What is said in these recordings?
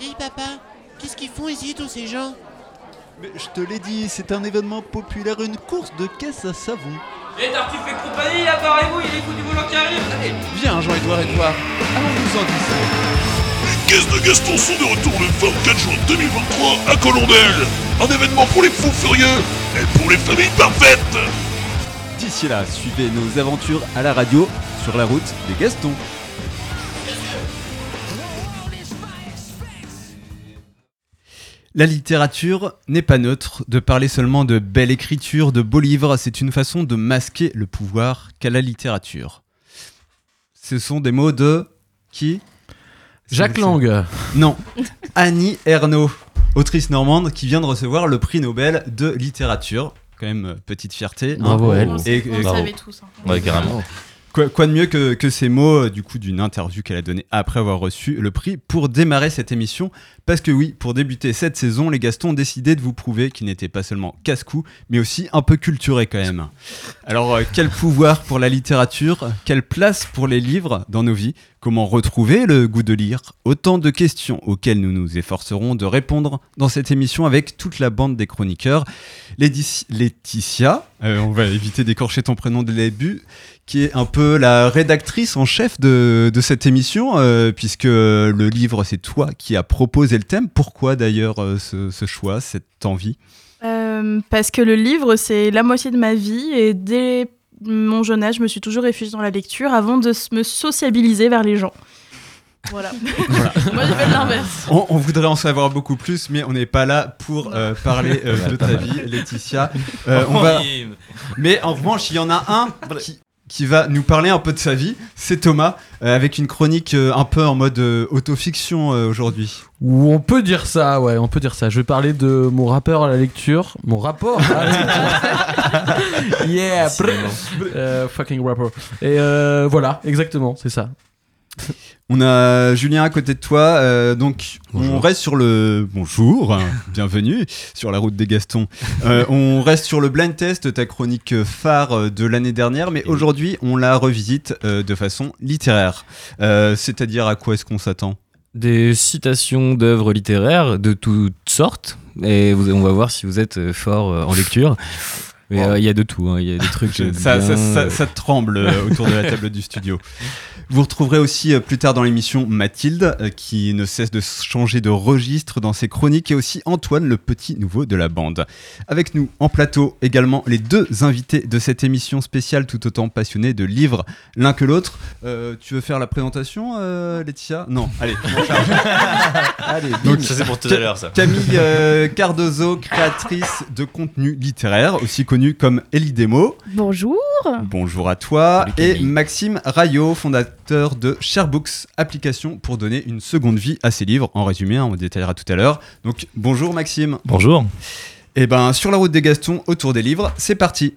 Dis papa, qu'est-ce qu'ils font ici tous ces gens? Mais je te l'ai dit, c'est un événement populaire, une course de caisse à savon. Et Tartuffe et compagnie, apparez-vous, il est fou du volant qui arrive Allez Viens, Jean-Edouard Edouard, allons-nous en discuter. Les caisses de Gaston sont de retour le 24 juin 2023 à Colondel. Un événement pour les fous furieux et pour les familles parfaites. D'ici là, suivez nos aventures à la radio sur la route des Gastons. La littérature n'est pas neutre. De parler seulement de belle écriture, de beaux livres, c'est une façon de masquer le pouvoir qu'a la littérature. Ce sont des mots de qui? Jacques Lang. Non, Annie Ernaux, autrice normande qui vient de recevoir le prix Nobel de littérature. Quand même, euh, petite fierté. hein. Bravo à elle. On, Et- on et- savait tous. hein. Ouais, carrément. Quoi, de mieux que, que ces mots euh, du coup d'une interview qu'elle a donnée après avoir reçu le prix pour démarrer cette émission? Parce que oui, pour débuter cette saison, les Gastons ont décidé de vous prouver qu'ils n'étaient pas seulement casse-cou, mais aussi un peu culturés quand même. Alors euh, quel pouvoir pour la littérature? Quelle place pour les livres dans nos vies? Comment retrouver le goût de lire Autant de questions auxquelles nous nous efforcerons de répondre dans cette émission avec toute la bande des chroniqueurs. Laetitia- euh, on va éviter d'écorcher ton prénom dès le début, qui est un peu la rédactrice en chef de, cette émission, euh, puisque le livre, c'est toi qui as proposé le thème. Pourquoi d'ailleurs euh, ce, ce choix, cette envie? Parce que le livre, c'est la moitié de ma vie et dès mon jeune âge, je me suis toujours réfugiée dans la lecture avant de me sociabiliser vers les gens. Voilà. Moi, j'ai fait l'inverse. on, on voudrait en savoir beaucoup plus, mais on n'est pas là pour euh, parler euh, de ta vie, Laetitia. Euh, on va... Mais en revanche, il y en a un qui, qui va nous parler un peu de sa vie, c'est Thomas, euh, avec une chronique euh, un peu en mode euh, autofiction euh, aujourd'hui. Ou on peut dire ça, ouais, on peut dire ça. Je vais parler de mon rappeur à la lecture. Mon rapport à la lecture. yeah, brr. Euh, fucking rapper. Et euh, voilà, exactement, c'est ça. On a Julien à côté de toi, euh, donc on reste sur le bonjour, bienvenue sur la route des Gastons. Euh, on reste sur le blind test, ta chronique phare de l'année dernière, mais aujourd'hui on la revisite euh, de façon littéraire. C'est-à-dire à quoi est-ce qu'on s'attend? Des citations d'œuvres littéraires de toutes sortes. Et vous- on va voir si vous êtes fort en lecture. Mais euh, il y a de tout. hein. Il y a des trucs. ça, ça, bien, ça- ça tremble euh, autour de la table du studio. Vous retrouverez aussi euh, plus tard dans l'émission Mathilde, euh, qui ne cesse de changer de registre dans ses chroniques, et aussi Antoine, le petit nouveau de la bande. Avec nous en plateau également les deux invités de cette émission spéciale, tout autant passionnés de livres l'un que l'autre. Euh, tu veux faire la présentation, euh, Laetitia? Non, allez, allez, bim. Ça, c'est pour tout à l'heure, ça. Camille euh, Cardozo, créatrice de contenu littéraire, aussi connue comme Ellie Demo. Bonjour. Bonjour à toi. Salut, et. Maxime Rayot, fondateur de Sharebooks, application pour donner une seconde vie à ses livres. En résumé, hein, on détaillera tout à l'heure. Donc bonjour Maxime. Bonjour. Et ben sur la route des Gastons, autour des livres, c'est parti.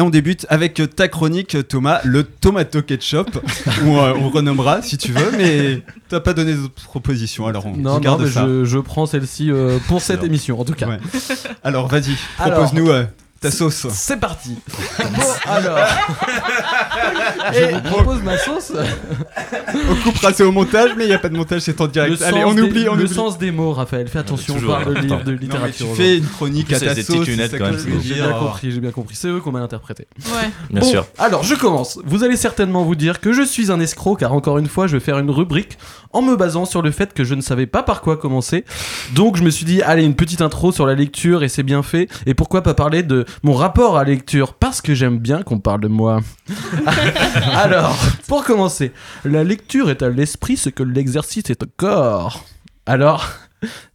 Et on débute avec ta chronique, Thomas, le tomato ketchup, ou euh, on renommera si tu veux, mais t'as pas donné d'autres propositions, alors on Non, non, garde mais ça. je, je prends celle-ci euh, pour cette Alors. émission, en tout cas. Ouais. Alors vas-y, propose-nous euh, ta sauce. C'est parti. bon, alors. je vous propose ma sauce. On coupera ça au montage, mais il n'y a pas de montage, c'est en direct. Le Allez, on des- oublie, on le oublie. sens des mots, Raphaël. Fais attention, on parle de, livre, de Non, mais littérature. tu fais une chronique à ta c'est des sauce. lunettes, c'est quand même, J'ai bien compris, j'ai bien compris. C'est eux qu'on m'a interprété. Ouais. Bien Bon, sûr. Alors, je commence. Vous allez certainement vous dire que je suis un escroc, car encore une fois, je vais faire une rubrique en me basant sur le fait que je ne savais pas par quoi commencer. Donc, je me suis dit, allez, une petite intro sur la lecture, et c'est bien fait. Et pourquoi pas parler de mon rapport à la lecture Parce que j'aime bien qu'on parle de moi. Alors, pour commencer, la lecture est à l'esprit ce que l'exercice est au corps. Alors,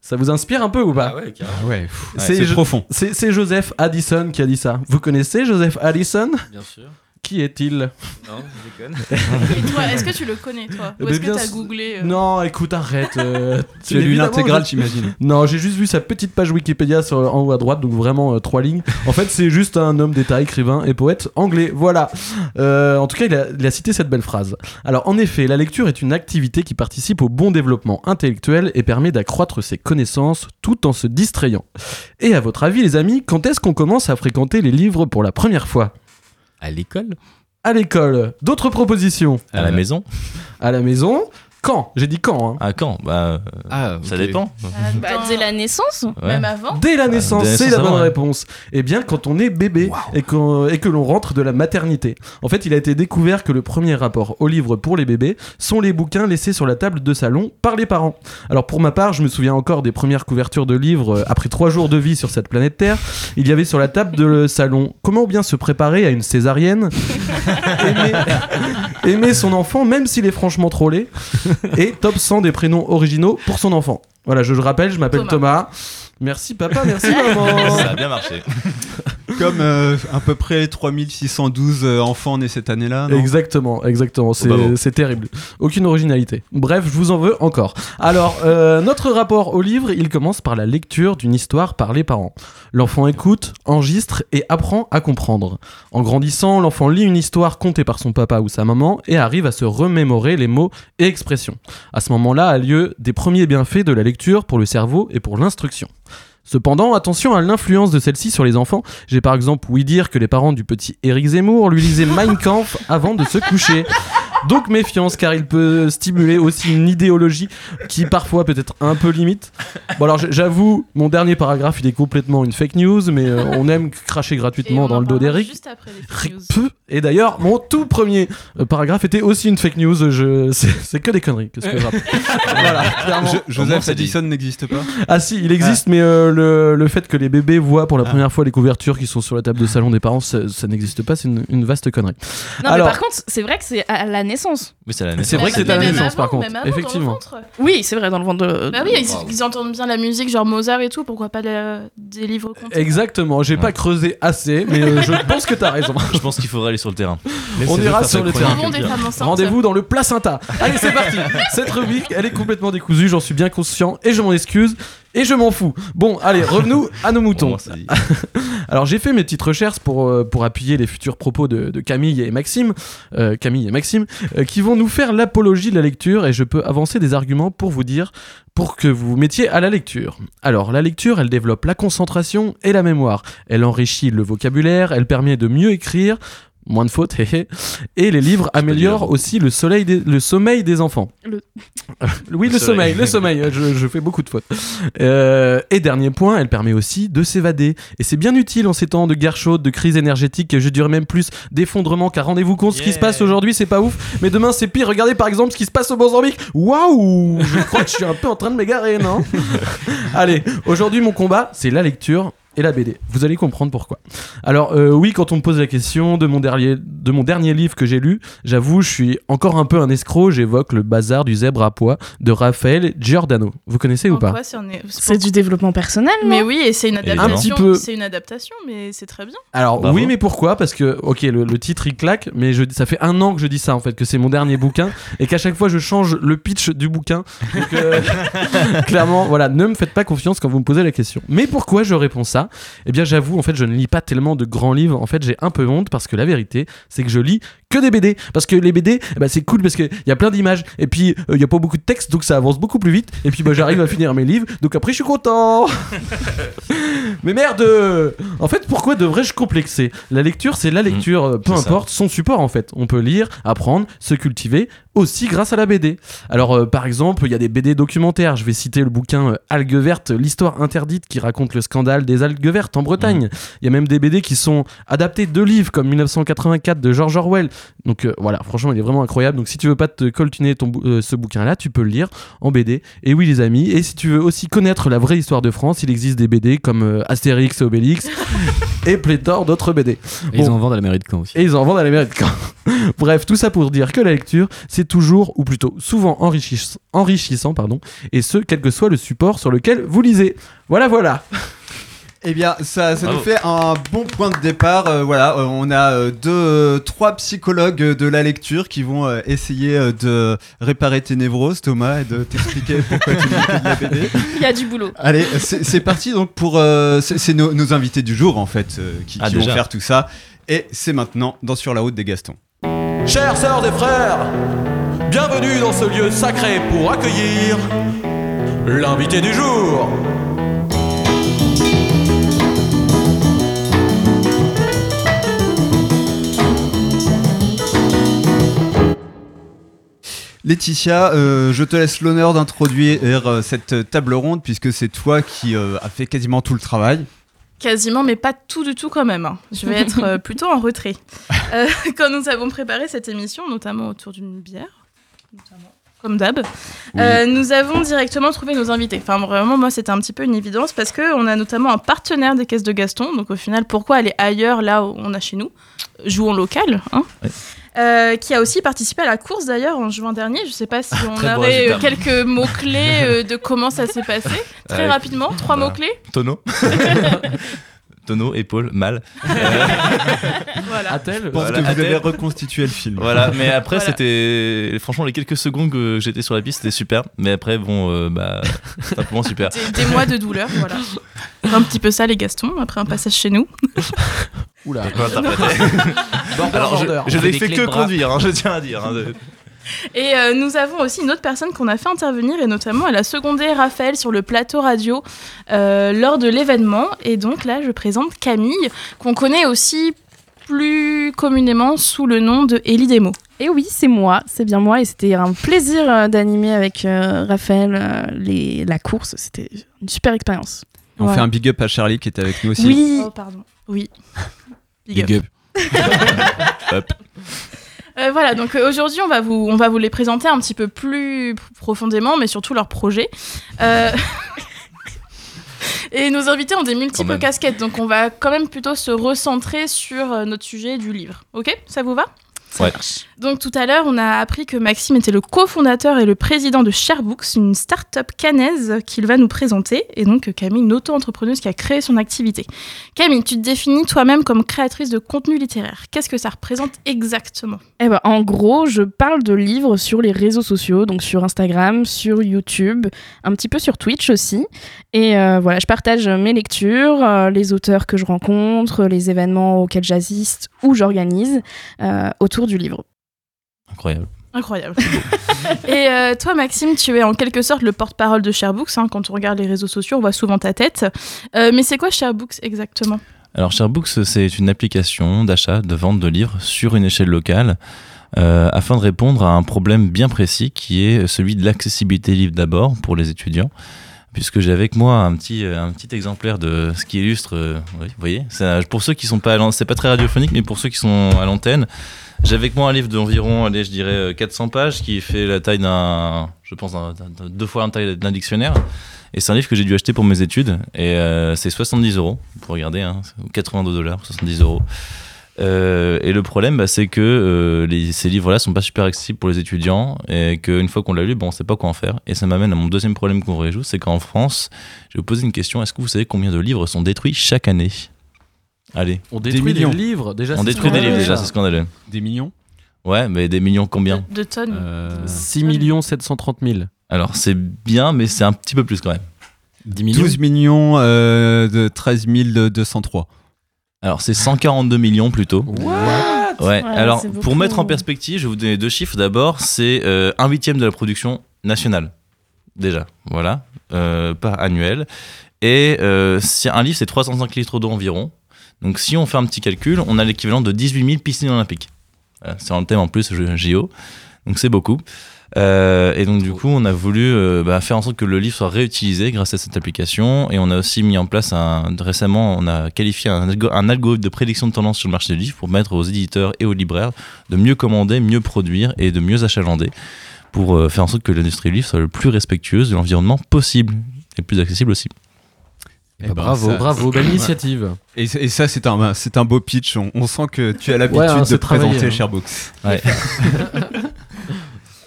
ça vous inspire un peu ou pas? Ouais. Ah ouais, C'est profond. C'est c'est Joseph Addison qui a dit ça. Vous connaissez Joseph Addison? Bien sûr. Qui est-il Non, je déconne. Et toi, est-ce que tu le connais, toi Ou Mais est-ce que bien t'as googlé euh, Non, écoute, arrête. euh, Tu as lu l'intégrale, j'imagine. Non, j'ai juste vu sa petite page Wikipédia sur, en haut à droite, donc vraiment euh, trois lignes. En fait, c'est juste un homme d'État, écrivain et poète anglais. Voilà. Euh, en tout cas, il a, il a cité cette belle phrase. Alors, en effet, la lecture est une activité qui participe au bon développement intellectuel et permet d'accroître ses connaissances tout en se distrayant. Et à votre avis, les amis, quand est-ce qu'on commence à fréquenter les livres pour la première fois? À l'école. À l'école. D'autres propositions. À la Euh, maison. À la maison Quand J'ai dit quand. hein. À quand? Bah, euh, Ah, ça dépend. Bah, dès la naissance Ouais. Même avant? Dès la naissance, c'est la bonne avant, réponse. Eh bien, quand on est bébé et, que l'on rentre de la maternité. En fait, il a été découvert que le premier rapport au livre pour les bébés sont les bouquins laissés sur la table de salon par les parents. Alors, pour ma part, je me souviens encore des premières couvertures de livres euh, après trois jours de vie sur cette planète Terre. Il y avait sur la table de salon comment bien se préparer à une césarienne, aimer, aimer son enfant même s'il est franchement trop laid, et top 100 des prénoms originaux pour son enfant. Voilà, je le rappelle, je m'appelle Thomas. Thomas. Merci papa, merci maman. Ça a bien marché. Comme euh, à peu près 3612 euh, enfants nés cette année-là. Exactement, exactement. C'est bah bon. c'est terrible. Aucune originalité. Bref, je vous en veux encore. Alors, euh, notre rapport au livre, il commence par la lecture d'une histoire par les parents. L'enfant écoute, enregistre et apprend à comprendre. En grandissant, l'enfant lit une histoire contée par son papa ou sa maman et arrive à se remémorer les mots et expressions. À ce moment-là a lieu des premiers bienfaits de la lecture pour le cerveau et pour l'instruction. Cependant, attention à l'influence de celle-ci sur les enfants. J'ai par exemple ouï dire que les parents du petit Éric Zemmour lui lisaient Mein Kampf avant de se coucher. Donc méfiance car il peut stimuler aussi une idéologie qui parfois peut être un peu limite. Bon alors j'avoue, mon dernier paragraphe il est complètement une fake news, mais euh, on aime cracher gratuitement on dans le dos d'Eric. Juste après les fake news. Et d'ailleurs, mon tout premier euh, paragraphe était aussi une fake news. Je... C'est que des conneries. Que Voilà, clairement. Joseph. Addison n'existe pas Ah si, il existe, mais euh, le, le fait que les bébés voient pour la première fois les couvertures qui sont sur la table de salon des parents, ça, ça n'existe pas. C'est une, une vaste connerie. Non, Alors- mais par contre, c'est vrai que c'est à la naissance. Oui, c'est la C'est naissance. vrai que c'est à la naissance, par contre. Effectivement. Oui, c'est vrai, dans le ventre de. Bah oui, ils, entendent bien la musique, genre Mozart et tout, pourquoi pas des livres Exactement. J'ai pas creusé assez, mais euh, je pense que t'as raison. Je pense qu'il faudrait aller sur le terrain. On ira sur le terrain. Rendez-vous dans le placenta. Allez, c'est parti. Cette rubrique, elle est complètement décousue, j'en suis bien conscient et je m'en excuse et je m'en fous. Bon, allez, revenons à nos moutons. Alors j'ai fait mes petites recherches pour, euh, pour appuyer les futurs propos de, de Camille et Maxime, euh, Camille et Maxime, euh, qui vont nous faire l'apologie de la lecture et je peux avancer des arguments pour vous dire pour que vous vous mettiez à la lecture. Alors la lecture, elle développe la concentration et la mémoire. Elle enrichit le vocabulaire, elle permet de mieux écrire. Moins de fautes, hé hé. Et les livres améliorent aussi le, soleil des- le sommeil des enfants. Le- oui, le, Le sommeil, le sommeil. Je, je fais beaucoup de fautes. Euh, et dernier point, elle permet aussi de s'évader. Et c'est bien utile en ces temps de guerre chaude, de crise énergétique, et je dirais même plus d'effondrement, car rendez-vous compte, ce qui se passe aujourd'hui, c'est pas ouf, mais demain c'est pire. Regardez par exemple ce qui se passe au Mozambique. Waouh Je crois que je suis un peu en train de m'égarer, non? Allez, aujourd'hui mon combat, c'est la lecture et la BD. Vous allez comprendre pourquoi. Alors euh, oui, quand on me pose la question de mon dernier, de mon dernier livre que j'ai lu, j'avoue, je suis encore un peu un escroc. J'évoque le bazar du zèbre à pois de Raphaël Giordano. Vous connaissez ou pas c'est du développement personnel, Mais oui, et c'est une adaptation. Un petit peu. C'est une adaptation, mais c'est très bien. Alors Bravo. oui, mais pourquoi? Parce que ok, le, le titre il claque, mais je, ça fait un an que je dis ça en fait, que c'est mon dernier bouquin et qu'à chaque fois je change le pitch du bouquin. Donc, euh, clairement, voilà, ne me faites pas confiance quand vous me posez la question. Mais pourquoi je réponds ça? Eh bien, j'avoue, en fait, je ne lis pas tellement de grands livres. En fait, j'ai un peu honte parce que la vérité, c'est que je lis que des BD. Parce que les BD, eh ben, c'est cool parce qu'il y a plein d'images et puis euh, il y a pas beaucoup de texte, donc ça avance beaucoup plus vite. Et puis bah, j'arrive à finir mes livres, donc après je suis content. Mais merde En fait, pourquoi devrais-je complexer? La lecture, c'est la lecture, euh, peu ça. importe son support en fait. On peut lire, apprendre, se cultiver, aussi grâce à la BD. Alors, euh, par exemple, il y a des BD documentaires. Je vais citer le bouquin euh, Algues vertes, l'histoire interdite qui raconte le scandale des algues vertes en Bretagne. Il y a même des BD qui sont adaptés de livres comme 1984 de George Orwell. Donc euh, voilà, franchement, il est vraiment incroyable. Donc si tu veux pas te coltiner ton euh, ce bouquin-là, tu peux le lire en BD. Et oui, les amis, et si tu veux aussi connaître la vraie histoire de France, il existe des BD comme Astérix et Obélix et pléthore d'autres BD. Et ils en vendent à la mairie de Caen aussi. Et ils en vendent à la mairie de Caen. Bref, tout ça pour dire que la lecture, c'est toujours, ou plutôt souvent enrichis- enrichissant, pardon, et ce, quel que soit le support sur lequel vous lisez. Voilà, voilà. Eh bien, ça, ça nous fait un bon point de départ. Euh, voilà, euh, on a euh, deux, euh, trois psychologues de la lecture qui vont euh, essayer euh, de réparer tes névroses, Thomas, et de t'expliquer pourquoi tu lis de la BD. Il y a du boulot. Allez, c'est parti donc pour. euh, c'est nos, nos invités du jour en fait euh, qui, Ah, qui vont faire tout ça. Et c'est maintenant dans Sur la route des Gastons. Chères sœurs et frères, bienvenue dans ce lieu sacré pour accueillir l'invité du jour. Laetitia, euh, je te laisse l'honneur d'introduire euh, cette table ronde puisque c'est toi qui euh, as fait quasiment tout le travail. Quasiment, mais pas tout du tout quand même. hein. Je vais être euh, plutôt en retrait. Euh, quand nous avons préparé cette émission, notamment autour d'une bière, notamment, comme d'hab, euh, nous avons directement trouvé nos invités. Enfin, vraiment, moi, c'était un petit peu une évidence parce qu'on a notamment un partenaire des caisses de Gaston. Donc, au final, pourquoi aller ailleurs là où on a chez nous? Jouons local. Hein. Euh, qui a aussi participé à la course d'ailleurs en juin dernier. Je sais pas si on Très beau avait euh, quelques mots-clés de comment ça s'est passé. Très rapidement, trois Voilà. mots-clés. Tonneau. Tonneau, épaule, mal. Voilà. A-t-elle Je pense Voilà, que vous à avez reconstitué le film. Voilà, mais après, Voilà. c'était. Franchement, les quelques secondes que j'étais sur la piste, c'était super. Mais après, bon, euh, bah. Simplement super. des, des mois de douleur, voilà. Un petit peu ça, les Gastons, après un passage chez nous. Oula. Alors, je, n'ai fait que conduire, hein, je tiens à dire. hein, de- Et euh, nous avons aussi une autre personne qu'on a fait intervenir, et notamment elle a secondé Raphaël sur le plateau radio euh, lors de l'événement. Et donc là, je présente Camille, qu'on connaît aussi plus communément sous le nom de Ellie Demo. Et oui, c'est moi, c'est bien moi, et c'était un plaisir euh, d'animer avec euh, Raphaël euh, les, la course. C'était une super expérience. On fait un big up à Charlie qui était avec nous aussi. Oui, Oh, pardon. Oui. Big up. Big up. Hop. Euh, voilà, donc euh, aujourd'hui, on, va vous- on va vous les présenter un petit peu plus profondément, mais surtout leurs projets. Euh, Et nos invités ont des multiples casquettes, donc on va quand même plutôt se recentrer sur notre sujet du livre. Ok? Ça vous va? Ouais. Donc tout à l'heure, on a appris que Maxime était le cofondateur et le président de Sharebooks, une start-up cannaise qu'il va nous présenter, et donc Camille, une auto-entrepreneuse qui a créé son activité. Camille, tu te définis toi-même comme créatrice de contenu littéraire. Qu'est-ce que ça représente exactement? Eh ben, en gros, je parle de livres sur les réseaux sociaux, donc sur Instagram, sur YouTube, un petit peu sur Twitch aussi. Et euh, voilà, je partage mes lectures, euh, les auteurs que je rencontre, les événements auxquels j'assiste ou j'organise euh, autour du livre. Incroyable. Incroyable. et euh, toi, Maxime, tu es en quelque sorte le porte-parole de Sharebooks. hein. Quand on regarde les réseaux sociaux, on voit souvent ta tête. Euh, mais c'est quoi Sharebooks exactement? Alors, Sharebooks, c'est une application d'achat, de vente de livres sur une échelle locale euh, afin de répondre à un problème bien précis qui est celui de l'accessibilité livre d'abord pour les étudiants. Puisque j'ai avec moi un petit, euh, un petit exemplaire de ce qui illustre, euh, vous voyez, pour ceux qui sont pas à l'an- c'est pas très radiophonique, mais pour ceux qui sont à l'antenne, j'ai avec moi un livre d'environ, allez, je dirais euh, 400 pages qui fait la taille d'un, je pense, deux fois la taille d'un dictionnaire. Et c'est un livre que j'ai dû acheter pour mes études. Et euh, c'est 70 euros, pour regarder, hein, ou 82 dollars, 70 euros. Euh, et le problème, bah, c'est que euh, les- ces livres-là sont pas super accessibles pour les étudiants et qu'une fois qu'on l'a lu, bon, on sait pas quoi en faire. Et ça m'amène à mon deuxième problème qu'on réjoue, c'est qu'en France, je vais vous poser une question est-ce que vous savez combien de livres sont détruits chaque année? Allez, On détruit des millions. livres déjà. on détruit des livres déjà, c'est scandaleux. Des millions? Ouais, mais des millions combien? De tonnes. Euh, 6 730 000. Alors c'est bien, mais c'est un petit peu plus quand même. 10 millions? 12 millions euh, de 13 203. Alors c'est 142 millions plutôt. Ouais, Ouais, alors pour mettre en perspective, je vais vous donner deux chiffres. D'abord, c'est euh, un huitième de la production nationale. Déjà, voilà, euh, par annuel. Et euh, si un livre, c'est 305 litres d'eau environ. Donc si on fait un petit calcul, on a l'équivalent de 18 000 piscines olympiques. Voilà, c'est un thème en plus, JO. Donc c'est beaucoup. Euh, et donc du coup, on a voulu euh, bah, faire en sorte que le livre soit réutilisé grâce à cette application. Et on a aussi mis en place un, récemment, on a qualifié un, algo- un algorithme de prédiction de tendance sur le marché du livre pour permettre aux éditeurs et aux libraires de mieux commander, mieux produire et de mieux achalander pour euh, faire en sorte que l'industrie du livre soit le plus respectueuse de l'environnement possible et le plus accessible aussi. Eh Bah, ben, bravo, ça- bravo, belle initiative. Et, et ça, c'est un, c'est un beau pitch. On, on sent que tu as l'habitude Ouais, hein, de travaillé, présenter hein. Sharebooks. Ouais.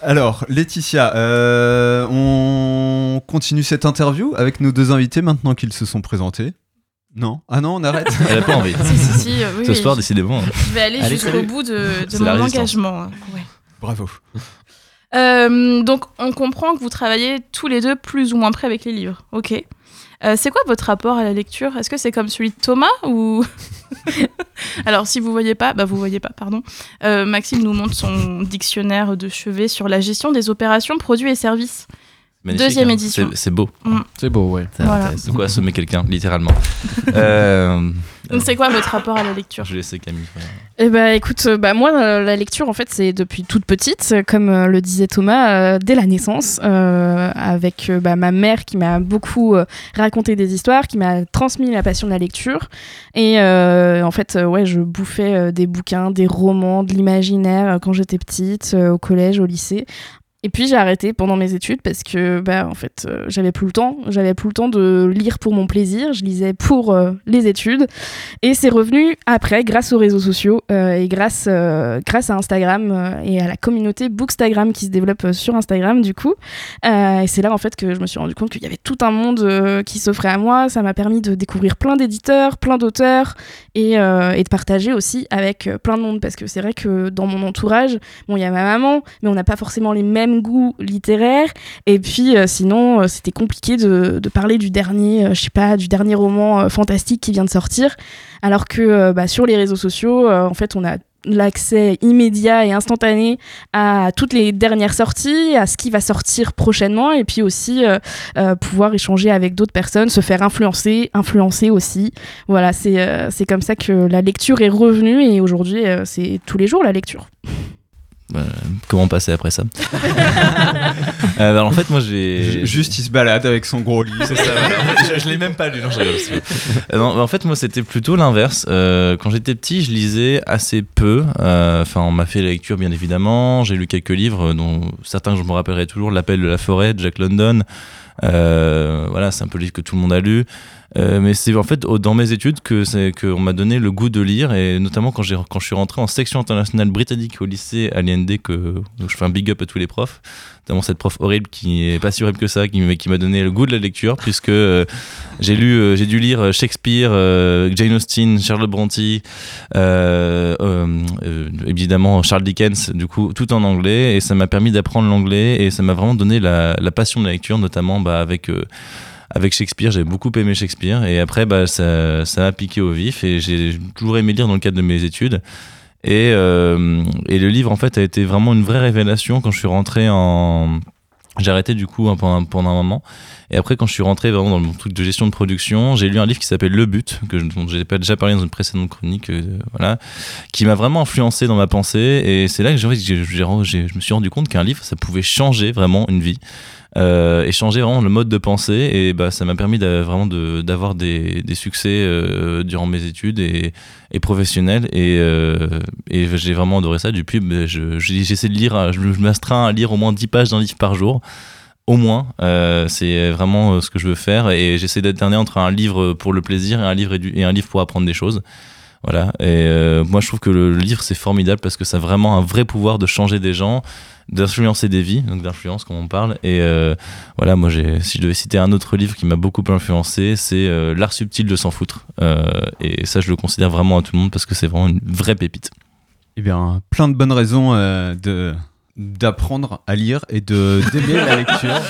Alors, Laetitia, euh, on continue cette interview avec nos deux invités maintenant qu'ils se sont présentés. Non? Ah non, on arrête Elle n'a pas envie. Si, si, si, euh, oui, Ce oui. soir, décidément. Je vais aller jusqu'au bout de, mon engagement. hein. Ouais. Bravo. Euh, donc, on comprend que vous travaillez tous les deux plus ou moins près avec les livres. Ok. Euh, c'est quoi votre rapport à la lecture? Est-ce que c'est comme celui de Thomas ou Alors, si vous voyez pas, bah vous voyez pas, pardon. Euh, Maxime nous montre son dictionnaire de chevet sur la gestion des opérations, produits et services. Magnifique, Deuxième hein. édition. C'est- C'est beau. Mm. C'est beau, ouais. Voilà. De quoi assommer quelqu'un, littéralement. euh, Donc c'est quoi votre rapport à la lecture je laisse Camille. Eh ben, écoute, euh, bah, moi, euh, la lecture, en fait, c'est depuis toute petite, comme le disait Thomas, euh, dès la naissance, euh, avec bah, ma mère qui m'a beaucoup euh, raconté des histoires, qui m'a transmis la passion de la lecture. Et euh, en fait, ouais, je bouffais des bouquins, des romans, de l'imaginaire quand j'étais petite, au collège, au lycée. Et puis j'ai arrêté pendant mes études parce que bah en fait euh, j'avais plus le temps, j'avais plus le temps de lire pour mon plaisir, je lisais pour euh, les études. Et c'est revenu après grâce aux réseaux sociaux euh, et grâce grâce à Instagram et à la communauté Bookstagram qui se développe sur Instagram du coup. Et c'est là en fait que je me suis rendu compte qu'il y avait tout un monde qui s'offrait à moi, ça m'a permis de découvrir plein d'éditeurs, plein d'auteurs et, et de partager aussi avec plein de monde. Parce que c'est vrai que dans mon entourage bon il y a ma maman mais on n'a pas forcément les mêmes goûts littéraires et puis euh, sinon euh, c'était compliqué de, parler du dernier euh, je sais pas du dernier roman fantastique qui vient de sortir alors que bah, sur les réseaux sociaux en fait on a l'accès immédiat et instantané à toutes les dernières sorties, à ce qui va sortir prochainement, et puis aussi pouvoir échanger avec d'autres personnes, se faire influencer, influencer aussi. Voilà, c'est euh, comme ça que la lecture est revenue, et aujourd'hui, c'est tous les jours la lecture. Euh, comment passer après ça Euh, alors, En fait, moi j'ai. Juste, il se balade avec son gros livre. C'est ça, je, je l'ai même pas lu, non, je rigole. Euh, non, en fait, moi, c'était plutôt l'inverse. Euh, quand j'étais petit, je lisais assez peu. Euh, Enfin, on m'a fait la lecture, bien évidemment. J'ai lu quelques livres, dont certains que je me rappellerai toujours L'appel de la forêt de Jack London. Euh, voilà, c'est un peu le livre que tout le monde a lu. Euh, mais c'est en fait dans mes études que c'est qu'on m'a donné le goût de lire et notamment quand j'ai quand je suis rentré en section internationale britannique au lycée à l'IND que je fais un big up à tous les profs notamment cette prof horrible qui est pas si horrible que ça qui, qui m'a donné le goût de la lecture puisque euh, j'ai lu euh, j'ai dû lire Shakespeare euh, Jane Austen Charlotte Brontë évidemment Charles Dickens du coup tout en anglais et ça m'a permis d'apprendre l'anglais et ça m'a vraiment donné la, la passion de la lecture notamment bah, avec avec Shakespeare, j'ai beaucoup aimé Shakespeare et après bah, ça ça m'a piqué au vif et j'ai toujours aimé lire dans le cadre de mes études. Et, euh, et le livre en fait a été vraiment une vraie révélation quand je suis rentré en... J'ai arrêté du coup hein, pendant, pendant un moment. Et après quand je suis rentré vraiment dans mon truc de gestion de production, j'ai lu un livre qui s'appelle Le But, que je, j'ai déjà parlé dans une précédente chronique, euh, voilà, qui m'a vraiment influencé dans ma pensée. Et c'est là que j'ai- je me suis rendu compte qu'un livre, ça pouvait changer vraiment une vie euh, et changer vraiment le mode de pensée. Et bah ça m'a permis vraiment d'avoir des, des succès euh, durant mes études et, et professionnels. Et, euh, et j'ai vraiment adoré ça. Depuis bah, je- je- j'essaie de lire euh, je, m'astreins à lire au moins 10 pages d'un livre par jour. Au moins c'est vraiment ce que je veux faire. Et j'essaie d'alterner entre un livre pour le plaisir et un livre, et un livre pour apprendre des choses voilà et euh, moi je trouve que le livre c'est formidable parce que ça a vraiment un vrai pouvoir de changer des gens d'influencer des vies, donc d'influence comme on parle. Et euh, voilà, moi, si je devais citer un autre livre qui m'a beaucoup influencé, c'est euh, L'art subtil de s'en foutre. Et ça, je le considère vraiment à tout le monde parce que c'est vraiment une vraie pépite. Eh bien, plein de bonnes raisons de d'apprendre à lire et de d'aimer la lecture.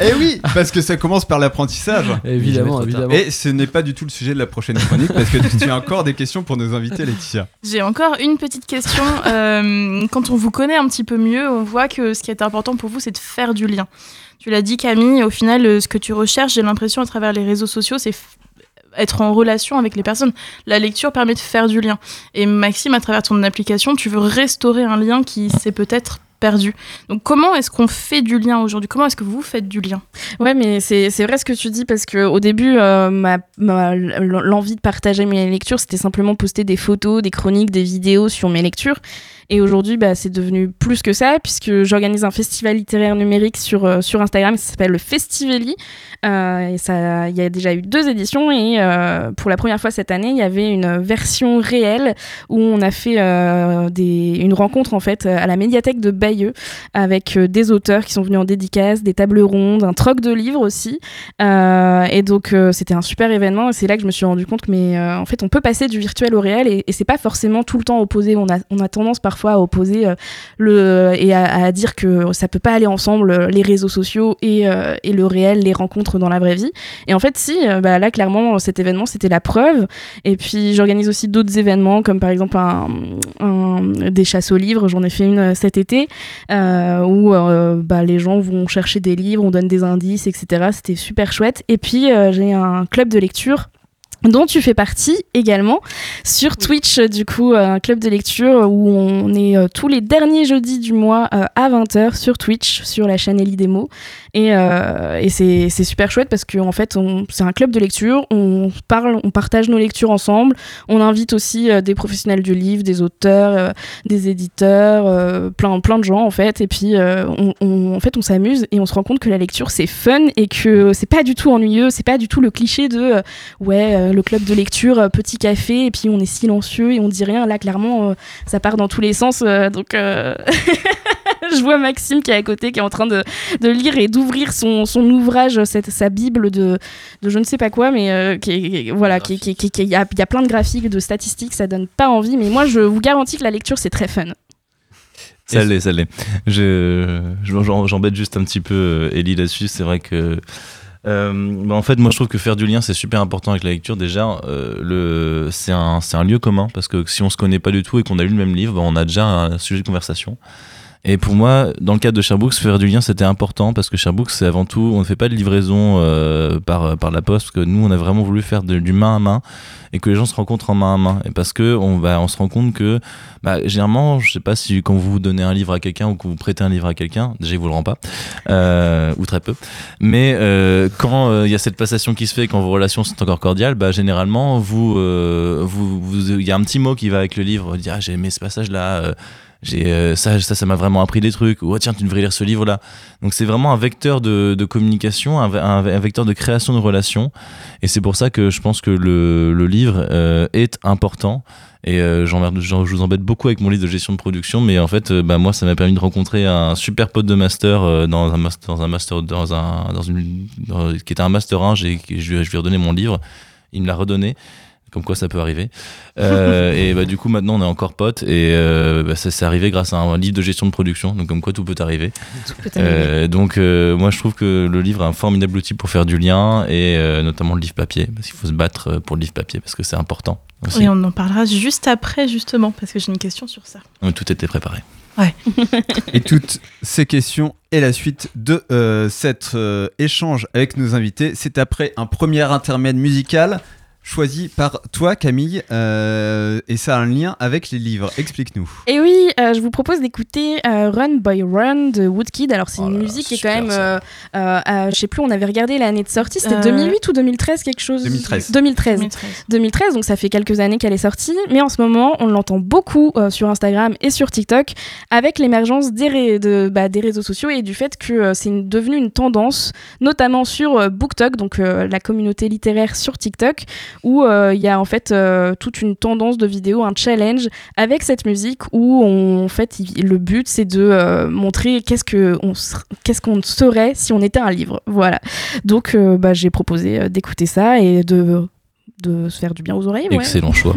Eh oui, parce que ça commence par l'apprentissage. Évidemment, évidemment. Et ce n'est pas du tout le sujet de la prochaine chronique parce que tu as encore des questions pour nos invités, Laetitia. J'ai encore une petite question. Euh, quand on vous connaît un petit peu mieux, on voit que ce qui est important pour vous, c'est de faire du lien. Tu l'as dit, Camille, au final, euh, ce que tu recherches, j'ai l'impression à travers les réseaux sociaux, c'est être en relation avec les personnes. La lecture permet de faire du lien. Et Maxime, à travers ton application, tu veux restaurer un lien qui s'est peut-être perdu. Donc comment est-ce qu'on fait du lien aujourd'hui? Comment est-ce que vous faites du lien? Ouais, mais c'est vrai ce que tu dis parce que au début, euh, l'envie de partager mes lectures, c'était simplement poster des photos, des chroniques, des vidéos sur mes lectures. Et aujourd'hui, bah, c'est devenu plus que ça, puisque j'organise un festival littéraire numérique sur, euh, Instagram, ça s'appelle le Festivali. Euh, il y a déjà eu deux éditions, et euh, pour la première fois cette année, il y avait une version réelle où on a fait une rencontre en fait à la médiathèque de Bayeux avec des auteurs qui sont venus en dédicace, des tables rondes, un troc de livres aussi. Et donc c'était un super événement. Et c'est là que je me suis rendu compte que mais en fait on peut passer du virtuel au réel et, et c'est pas forcément tout le temps opposé. On a tendance parfois à opposer euh, le et à, dire que ça peut pas aller ensemble euh, les réseaux sociaux et, euh, et le réel, les rencontres dans la vraie vie. Et en fait si, bah, là clairement cet événement c'était la preuve. Et puis j'organise aussi d'autres événements comme par exemple un, des chasses aux livres. J'en ai fait une cet été où bah, les gens vont chercher des livres, on donne des indices, etc. C'était super chouette. Et puis j'ai un club de lecture dont tu fais partie également sur Twitch du coup un club de lecture où on est euh, tous les derniers jeudis du mois euh, à 20h sur Twitch sur la chaîne Ellie Demo. Et, euh, et c'est super chouette parce que en fait c'est un club de lecture on parle on partage nos lectures ensemble. On invite aussi euh, des professionnels du livre des auteurs euh, des éditeurs euh, plein plein de gens en fait. Et puis euh, on, on- en fait on s'amuse et on se rend compte que la lecture c'est fun et que c'est pas du tout ennuyeux c'est pas du tout le cliché de euh, ouais, euh, le club de lecture, euh, petit café, et puis on est silencieux et on dit rien. Là, clairement, euh, ça part dans tous les sens. euh, donc, je vois Maxime qui est à côté, qui est en train de, de lire et d'ouvrir son, son ouvrage, cette, sa bible de, de je ne sais pas quoi, mais voilà, il y, a, plein de graphiques, de statistiques, ça donne pas envie. Mais moi, je vous garantis que la lecture, c'est très fun. Ça l'est, ça l'est. J'embête juste un petit peu Ellie là-dessus. C'est vrai que. Euh, bah, en fait, moi je trouve que faire du lien c'est super important avec la lecture. Déjà, euh, le, c'est, un, c'est un lieu commun parce que si on se connaît pas du tout et qu'on a lu le même livre, bah, on a déjà un sujet de conversation. Et pour moi, dans le cadre de Sharebooks, faire du lien c'était important parce que Sharebooks c'est avant tout, on ne fait pas de livraison euh, par, par la poste parce que nous on a vraiment voulu faire du main à main et que les gens se rencontrent en main à main. Et parce que on, on se rend compte que bah, généralement, je sais pas si quand vous donnez un livre à quelqu'un ou que vous prêtez un livre à quelqu'un, déjà il vous le rend pas, euh, ou très peu. Mais euh, quand euh, il y a cette passation qui se fait, quand vos relations sont encore cordiales, bah, généralement vous, euh, vous, il y a un petit mot qui va avec le livre, dites ah j'ai aimé ce passage là. J'ai euh, ça ça ça m'a vraiment appris des trucs oh, tiens tu devrais lire ce livre là donc c'est vraiment un vecteur de, communication un, ve- un ve- un vecteur de création de relations et c'est pour ça que je pense que le, le livre euh, est important et euh, j'en- je vous embête beaucoup avec mon livre de gestion de production, mais en fait, euh, bah, moi, ça m'a permis de rencontrer un super pote de master euh, dans un master, dans un master, dans un, dans une, qui était un master 1. J'ai, je, je lui ai redonné mon livre, il me l'a redonné. Comme quoi ça peut arriver. Euh, et bah, du coup, maintenant, on est encore potes. Et euh, bah, ça s'est arrivé grâce à un livre de gestion de production. Donc, comme quoi tout peut arriver. peut arriver. Euh, donc, euh, moi, je trouve que le livre est un formidable outil pour faire du lien. Et euh, notamment le livre papier. Parce qu'il faut se battre pour le livre papier. Parce que c'est important. Aussi. Et on en parlera juste après, justement, parce que j'ai une question sur ça. Ouais, Tout était préparé. Et toutes ces questions et la suite de euh, cet euh, échange avec nos invités, c'est après un premier intermède musical choisi par toi Camille euh, et ça a un lien avec les livres. Explique-nous. Et oui, euh, je vous propose d'écouter euh, Run Boy Run de Woodkid. Alors, c'est une musique qui est quand même. euh, euh, euh, je sais plus, on avait regardé l'année de sortie. C'était Euh, 2008 ou 2013, quelque chose? 2013. 2013. 2013. 2013, donc ça fait quelques années qu'elle est sortie. Mais en ce moment, on l'entend beaucoup euh, sur Instagram et sur TikTok avec l'émergence des, ré- de- bah, des réseaux sociaux et du fait que euh, c'est devenu une tendance, notamment sur euh, BookTok, donc euh, la communauté littéraire sur TikTok, où euh, il y a en fait euh, toute une tendance de vidéo, un challenge avec cette musique où on, en fait le but c'est de euh, montrer qu'est-ce que qu'est-ce qu'on serait si on était un livre. Voilà. Donc bah, j'ai proposé d'écouter ça et de de se faire du bien aux oreilles. Excellent choix.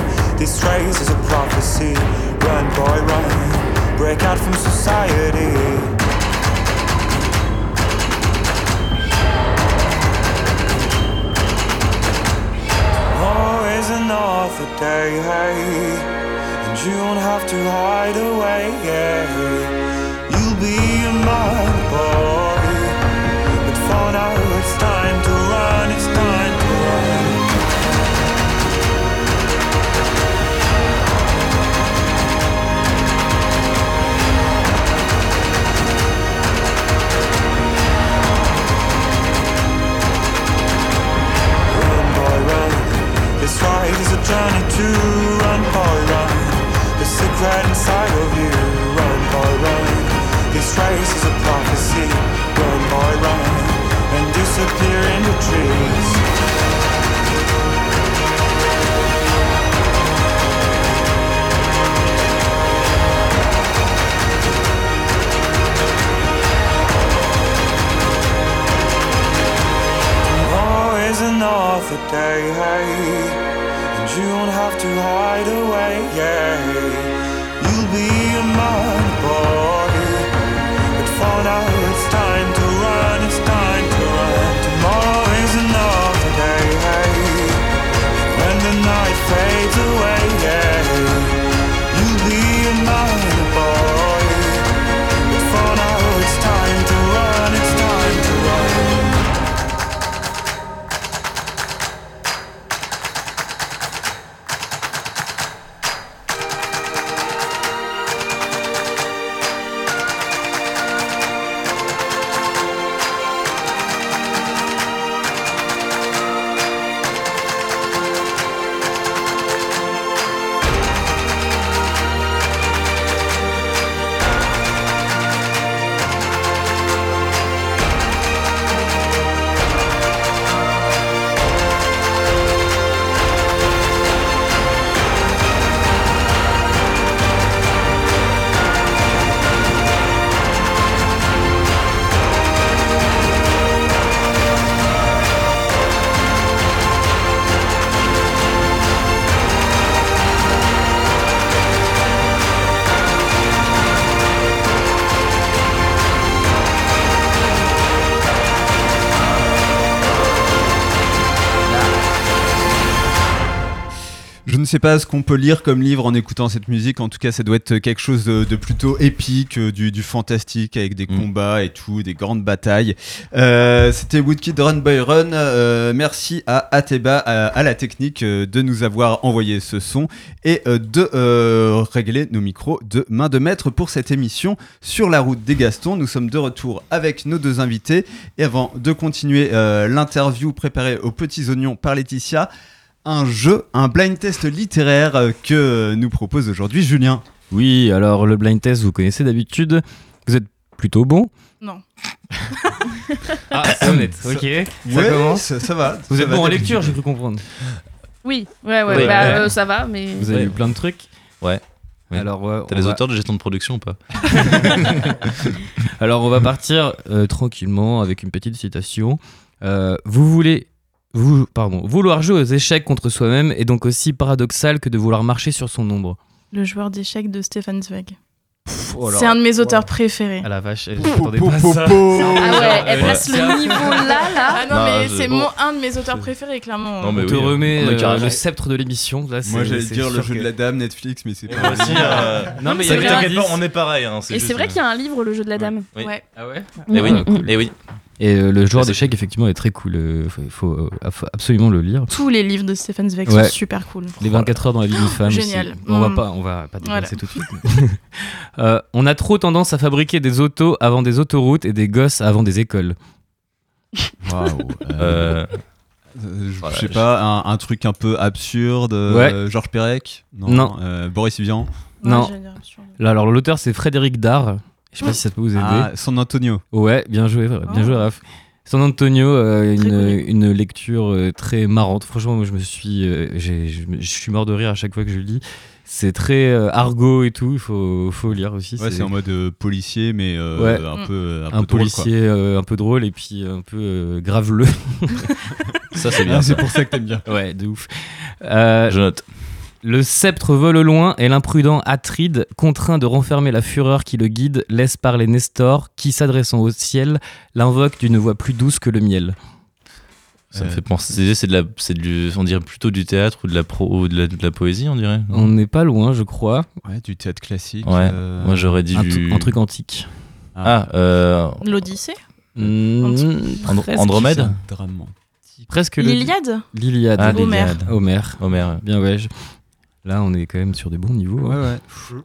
This race is a prophecy. Run, boy, run. Break out from society. Oh, Always another day. And you don't have to hide away, yeah. You'll be a man, boy. Sais pas ce qu'on peut lire comme livre en écoutant cette musique. En tout cas, ça doit être quelque chose de, de plutôt épique, euh, du, du fantastique avec des combats et tout, des grandes batailles. Euh, C'était Woodkid Run by Run. Euh, merci à Ateba, à, à la technique, de nous avoir envoyé ce son et de euh, régler nos micros de main de maître pour cette émission sur la route des Gastons. Nous sommes de retour avec nos deux invités. Et avant de continuer l'interview préparée aux petits oignons par Laetitia, un jeu, un blind test littéraire euh, que nous propose aujourd'hui Julien. Oui, alors le blind test, vous connaissez d'habitude. Vous êtes plutôt bon? Non. Ah, c'est honnête. Ça- Ok. Ouais, ça commence. ça- ça va, Vous ça êtes va bon en lecture, j'ai cru comprendre. Oui, ouais, ouais, Oui. bah, Ouais. euh, ça va, mais. Vous avez Ouais. lu plein de trucs? Ouais. Oui. Alors, ouais, T'as les va- auteurs de gestion de production ou pas? Alors on va partir euh, tranquillement avec une petite citation. Euh, vous voulez, vous, pardon, vouloir jouer aux échecs contre soi-même est donc aussi paradoxal que de vouloir marcher sur son ombre. Le joueur d'échecs de Stefan Zweig. oh. C'est un de mes auteurs préférés. À la vache, pas ça. Ah ouais, elle Ouais. passe le niveau là, là. Ah non, Non, mais c'est bon. mon, un de mes auteurs préférés, clairement. Non, mais On te oui, remet on euh, le sceptre de l'émission. Moi j'allais dire le jeu que- de la dame Netflix, mais c'est Et pas. aussi, euh, Non mais t'inquiète pas, on est pareil. Hein, Et c'est vrai euh, qu'il y a un livre, Le jeu de la dame. Ouais. Ah ouais? Eh oui, Et euh, le joueur d'échecs effectivement est très cool. euh, faut, faut, euh, faut absolument le lire. Tous les livres de Stefan Zweig Ouais. sont super cool. Les 24 heures dans la vie d'une femme. Génial. aussi. On va Mm. pas, on va pas Voilà. tout de suite. Euh, on a trop tendance à fabriquer des autos avant des autoroutes et des gosses avant des écoles. Waouh. Euh, je Voilà, je sais pas, un, un truc un peu absurde. euh. Georges Perec? Non. euh, Boris Vian? Non. Là, alors l'auteur c'est Frédéric Dard. Je sais pas si ça peut vous aider. Ah, San Antonio. Ouais, bien joué, bien Oh. joué, Raph. San Antonio, euh, une, lecture euh, très marrante. Franchement, moi, je me suis, euh, je suis mort de rire à chaque fois que je le lis. C'est très euh, argot et tout. Il faut, faut lire aussi. Ouais, c'est en mode euh, policier, mais euh, Ouais. un peu, un peu un policier euh, un peu drôle et puis un peu euh, graveleux. ça, c'est bien. Ah, c'est pour ça que t'aimes bien. ouais, de ouf. Euh, Je note. Le sceptre vole au loin et l'imprudent Atride, contraint de renfermer la fureur qui le guide, laisse parler Nestor, qui, s'adressant au ciel, l'invoque d'une voix plus douce que le miel. Ça me Euh. fait penser, c'est de la, c'est du, on dirait plutôt du théâtre ou de la pro, ou de la, de la poésie, on dirait. On n'est pas loin, je crois. Ouais, du théâtre classique. Ouais. euh, Moi, j'aurais dit Un, du. tru- un truc antique. Ah, euh, L'Odyssée? Mmh, presque. Andromède? Presque L'Iliade? L'Iliade. Ah. Homère. Homère. Bien ouais. je- Là, on est quand même sur des bons niveaux. Ouais, hein. ouais.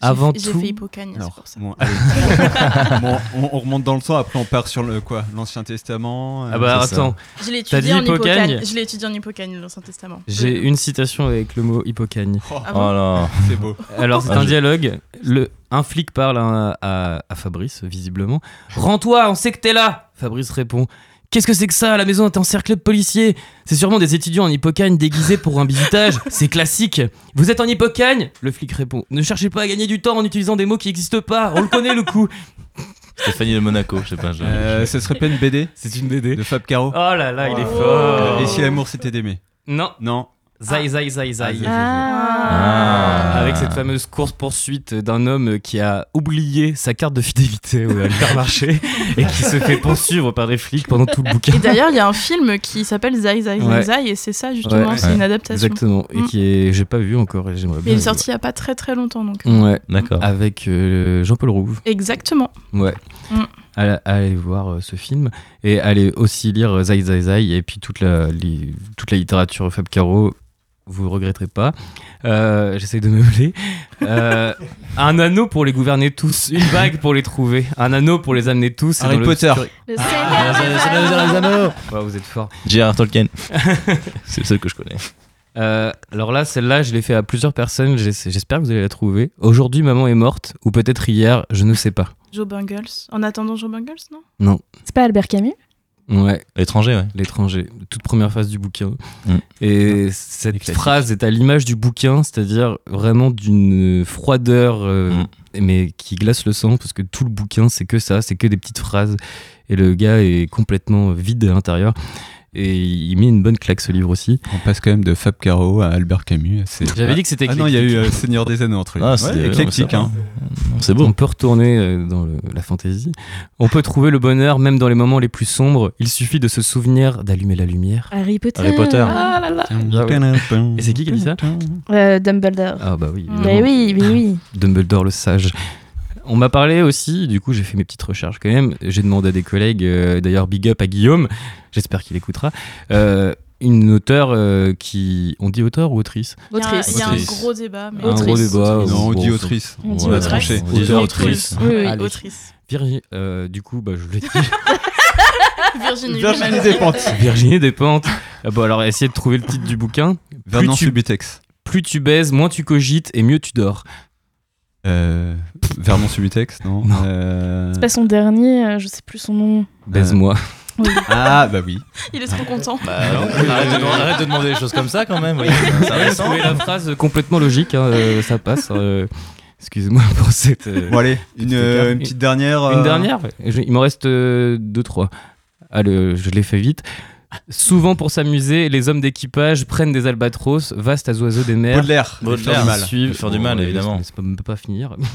avant J'ai tout. fait Hippocagne, c'est Alors, pour ça. bon, allez. Bon, on, on remonte dans le temps, après on part sur le quoi L'Ancien Testament. euh, Ah bah c'est ça. attends, Je l'ai T'as étudié dit en Hippocagne. Je l'ai étudié en Hippocagne, l'Ancien Testament. j'ai une citation avec le mot hippocagne. Oh, Ah Oh bon là. c'est beau. Alors c'est Ah, un dialogue. Le, un flic parle à, à- à Fabrice, visiblement. Rends-toi, on sait que t'es là. Fabrice répond. Qu'est-ce que c'est que ça La maison est encerclée de policiers. C'est sûrement des étudiants en hippocagne déguisés pour un bisutage. C'est classique. Vous êtes en hippocagne? Le flic répond. Ne cherchez pas à gagner du temps en utilisant des mots qui n'existent pas. On le connaît le coup. Stéphanie de Monaco, je sais pas. je- Euh, ce serait pas une BD C'est une BD. de Fab Caro? Oh là là, il est Oh. fort. Et si l'amour c'était d'aimer? Non. Non. Zai, zai, zai, zai. Ah. Avec cette fameuse course-poursuite d'un homme qui a oublié sa carte de fidélité au hypermarché et qui se fait poursuivre par des flics pendant tout le bouquin. Et d'ailleurs, il y a un film qui s'appelle Zai Zai Zai Ouais. Zai, et c'est ça justement, Ouais. c'est une adaptation. Exactement. Et Mm. qui est, j'ai pas vu encore et j'aimerais Mais bien. il est sorti il y a pas très très longtemps donc. voir. Ouais. D'accord. Avec euh, Jean-Paul Rouve. Exactement. Ouais. Mm. Allez, allez voir euh, ce film et allez aussi lire euh, Zai Zai Zai et puis toute la, li- toute la littérature Fab Caro. Vous regretterez pas. Euh, J'essaye de meubler. Euh, un anneau pour les gouverner tous. Une bague pour les trouver. Un anneau pour les amener tous. et Harry dans Potter. Le Ah, le Seigneur des Anneaux. Ouais, vous êtes fort. J.R.R. Tolkien. c'est le seul que je connais. Euh, alors là, celle-là, je l'ai fait à plusieurs personnes. J'espère que vous allez la trouver. Aujourd'hui, maman est morte, ou peut-être hier, je ne sais pas. Joe Bungles. En attendant Joe Bungles, non? Non. C'est pas Albert Camus? Ouais, L'étranger, ouais. l'étranger. Toute première phase du bouquin. Mm. Et cette phrase est à l'image du bouquin, c'est-à-dire vraiment d'une froideur, euh, Mm. mais qui glace le sang, parce que tout le bouquin, c'est que ça, c'est que des petites phrases. Et le gars est complètement vide à l'intérieur. Et il met une bonne claque ce livre aussi. On passe quand même de Fab Caro à Albert Camus. J'avais dit que c'était Ah non, il y a eu éclectique. euh, Seigneur des Anneaux entre les Ah, deux. c'est- Ouais, éclectique. va. hein. C'est beau. On peut retourner euh, dans le- la fantaisie. On peut trouver le bonheur même dans les moments les plus sombres. Il suffit de se souvenir d'allumer la lumière. Harry Potter. Harry Potter. Ah là là. Et c'est qui qui a dit ça? Euh, Dumbledore. Ah bah oui. Mais oui, oui, oui. Dumbledore le sage. On m'a parlé aussi, du coup j'ai fait mes petites recherches quand même. J'ai demandé à des collègues, euh, d'ailleurs big up à Guillaume, j'espère qu'il écoutera, euh, une auteure euh, qui... On dit auteur ou autrice? Il y a un- Autrice. Il y a un Autrice. gros débat. Mais Un gros débat. Non, on Bon, dit autrice. On dit autrice. On dit Autrice. autrice. Oui, oui. Allez. Autrice. Virginie, euh, du coup, bah, je l'ai dit. Virginie. Virginie. Despentes. Virginie Despentes. Ah bon, alors essayez de trouver le titre du bouquin. Vernon Plus tu- Subutex. Plus tu baises, moins tu cogites et mieux tu dors. Euh, Vernon Subutex, non, Non. Euh, C'est pas son dernier, euh, je sais plus son nom. Baise-moi. Ah, bah oui. Il est trop content. Bah, alors, arrête, de, demander- arrête de demander des choses comme ça quand même. oui. Trouvé la phrase complètement logique, hein, euh, ça passe. euh, Excusez-moi pour cette. euh, Bon, allez, une, euh, petite dernière. Une euh, dernière Je- Il m'en reste euh, deux, trois. Allez, je l'ai fait vite. Souvent pour s'amuser, les hommes d'équipage prennent des albatros, vastes à oiseaux des mers. Baudelaire. Baudelaire. Faire du mal. Suivent- Faire du mal, évidemment. On ne peut pas finir.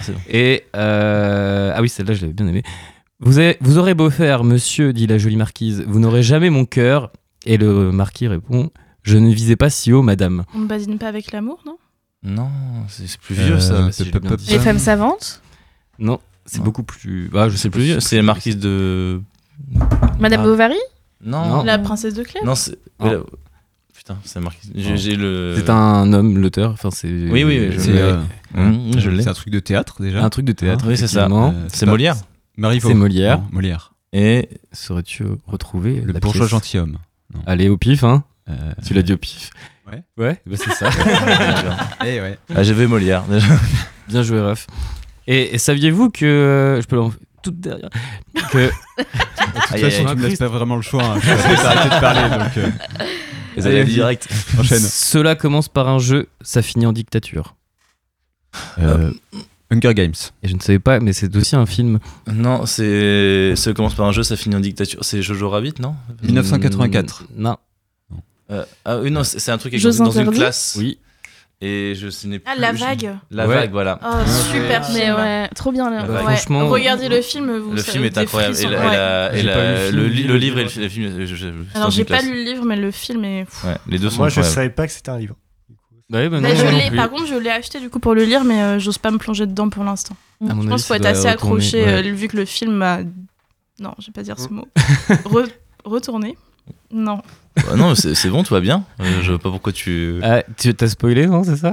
C'est bon. Et euh, ah oui, celle-là, je l'avais bien aimée. Vous, avez- vous aurez beau faire, monsieur, dit la jolie marquise, vous n'aurez jamais mon cœur. Et le marquis répond Je ne visais pas si haut, madame. On ne badine pas avec l'amour, non? Non, c'est plus vieux Euh, ça. peu- dit. Les femmes savantes? Non, c'est beaucoup plus. Ah, je sais C'est plus vieux. C'est la marquise de. Madame Ah. Bovary Non. Non. La princesse de Clèves Non, c'est. Ah. la- Putain, c'est la marquise. J'ai le. C'est un homme, l'auteur. Enfin, c'est. Oui, oui, je C'est l'ai. euh, Mmh, je l'ai. c'est un truc de théâtre déjà. un truc de théâtre. Oui, c'est ça. Euh, C'est Molière. Marivaux. C'est Molière. Non, Molière. Et Saurais-tu retrouver Le la bourgeois pièce gentilhomme. Allez, au pif, hein Euh, Tu l'as dit au pif. Ouais. Ouais, bah c'est ça. Eh ouais. ah, j'avais Molière déjà. Bien joué, ref. Et, et saviez-vous que. euh, je peux l'en. Toute derrière. Que. De toute façon, tu me laisses pas vraiment le choix. Hein. Je vais arrêter de parler. Donc, euh, Vous allez direct. enchaîne. Cela commence par un jeu, ça finit en dictature. Euh, Hunger Games. Et je ne savais pas, mais c'est aussi un film. Non, c'est. Ça commence par un jeu, ça finit en dictature. C'est Jojo Rabbit, non? 1984. Mm, Non. Euh, Ah oui, non, c'est c'est un truc avec- Jeux dans une classe. Oui. Et je ce n'est Ah, plus- la je- vague. La Ouais. vague, voilà. Oh, super Mais film. ouais, trop bien là. La. Ouais. Franchement- Regardez le film. Vous Le film est incroyable. Et, la- la- la- le li- livre et le, film. je- je- je- c'est Alors, j'ai pas lu le livre, mais le film est. les deux sont Moi, je savais pas que c'était un livre. Bah bah Bah, je par contre, je l'ai acheté du coup pour le lire, mais euh, j'ose pas me plonger dedans pour l'instant. Je avis, pense qu'il faut être assez accroché euh, vu que le film m'a. Non, je vais pas dire ce mot. Re- Retourné Non. Bah non, c'est bon, tout va bien. Euh, je vois pas pourquoi tu. Ah, tu t'as spoilé, non, c'est ça?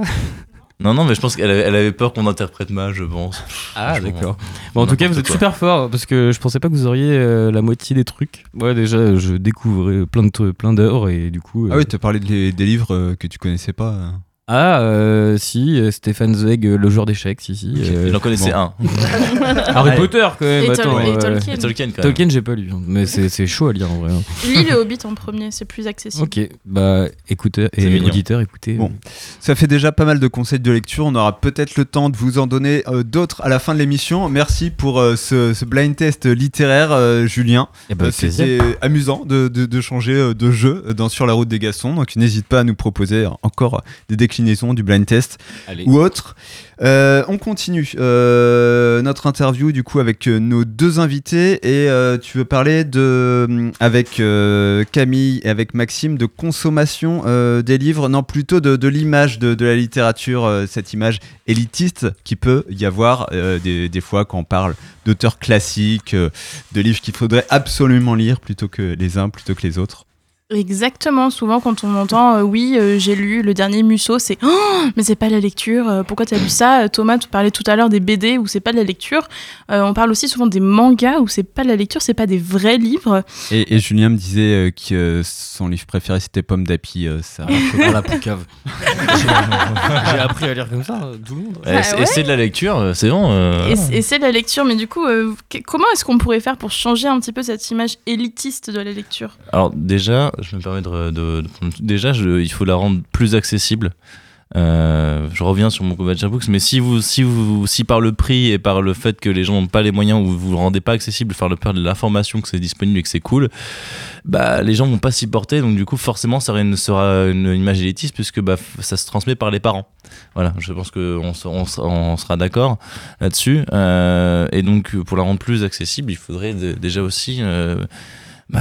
Non, non, mais je pense qu'elle avait, elle avait peur qu'on interprète mal, je pense. Ah, d'accord. Bon, en tout cas, vous êtes super fort parce que je pensais pas que vous auriez euh, la moitié des trucs. Ouais, déjà, je découvrais plein de plein d'heures et du coup. Ah euh, oui, t'as parlé des, des livres euh, que tu connaissais pas. Ah, euh, si, euh, Stéphane Zweig, euh, le joueur d'échecs, si, si. euh, Il en connaissait bon. un. Harry. Potter, quand même. Et Tol- attends, et euh, Tolkien. Et Tolkien, quand même. Tolkien, j'ai pas lu, hein, mais c'est c'est chaud à lire en vrai. hein. Lis le Hobbit en premier, c'est plus accessible. Ok, bah écoutez, C'est et mignon. auditeurs, écoutez. Bon. Ça fait déjà pas mal de conseils de lecture. On aura peut-être le temps de vous en donner euh, d'autres à la fin de l'émission. Merci pour euh, ce, ce blind test littéraire, euh, Julien. Plaisir. C'était amusant de, de- de changer euh, de jeu dans Sur la route des Gastons. Donc n'hésite pas à nous proposer encore des déclinaisons du blind test Allez. ou autre. Euh, on continue euh, notre interview du coup avec euh, nos deux invités et euh, tu veux parler de avec Camille et avec Maxime de consommation des livres, non plutôt de, de l'image de, de la littérature, cette image élitiste qui peut y avoir des, des fois quand on parle d'auteurs classiques, de livres qu'il faudrait absolument lire plutôt que les uns plutôt que les autres. Exactement, souvent quand on entend euh, oui, euh, j'ai lu le dernier Musso, c'est oh, mais c'est pas la lecture, euh, pourquoi t'as lu ça? Thomas, tu parlais tout à l'heure des BD où c'est pas de la lecture. Euh, on parle aussi souvent des mangas où c'est pas de la lecture, c'est pas des vrais livres. Et, et Julien me disait euh, que euh, son livre préféré c'était Pomme d'Api. euh, ça... Ah, la poucave. J'ai appris à lire comme ça, tout le monde. Et c'est- et c'est de la lecture, c'est bon. euh, Et, c'est de la lecture, mais du coup, euh, comment est-ce qu'on pourrait faire pour changer un petit peu cette image élitiste de la lecture? Alors déjà, je me permets de, de- déjà, il faut la rendre plus accessible. Euh, je reviens sur mon Books, mais si vous, si vous, si par le prix et par le fait que les gens n'ont pas les moyens ou vous le rendez pas accessible, faire le peur de l'information que c'est disponible et que c'est cool, bah les gens vont pas s'y porter, donc du coup forcément ça sera une, image élitiste puisque bah, ça se transmet par les parents. Voilà, je pense qu'on on, sera- d'accord là-dessus. Euh, et donc pour la rendre plus accessible, il faudrait déjà aussi euh, bah,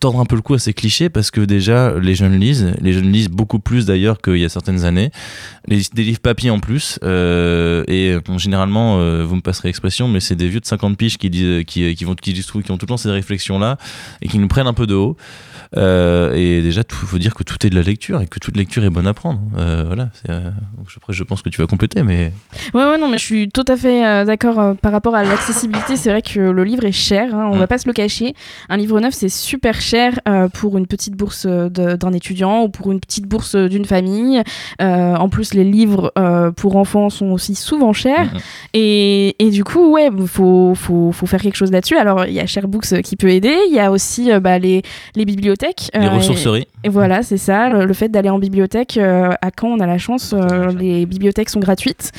tordre un peu le cou à ces clichés parce que déjà les jeunes lisent, les jeunes lisent beaucoup plus d'ailleurs qu'il y a certaines années, les, des livres papier en plus euh, et bon, généralement euh, vous me passerez l'expression mais c'est des vieux de 50 piges qui disent qui, qui vont qui, qui ont tout le temps ces réflexions là et qui nous prennent un peu de haut Euh, et déjà il faut dire que tout est de la lecture et que toute lecture est bonne à prendre Euh, voilà euh, après je pense que tu vas compléter mais Ouais, ouais, non, mais je suis tout à fait d'accord par rapport à l'accessibilité. C'est vrai que le livre est cher, hein, on Mm. va pas se le cacher. Un livre neuf, c'est super cher pour une petite bourse d'un étudiant ou pour une petite bourse d'une famille. En plus, les livres pour enfants sont aussi souvent chers. Mhm. Et, et du coup, ouais, faut, faut, faut faire quelque chose là-dessus. Alors, il y a Sharebooks qui peut aider. Il y a aussi bah, les, les bibliothèques. Les euh, ressourceries et voilà, c'est ça, le, fait d'aller en bibliothèque, euh, à Caen, on a la chance, euh, les bibliothèques sont gratuites.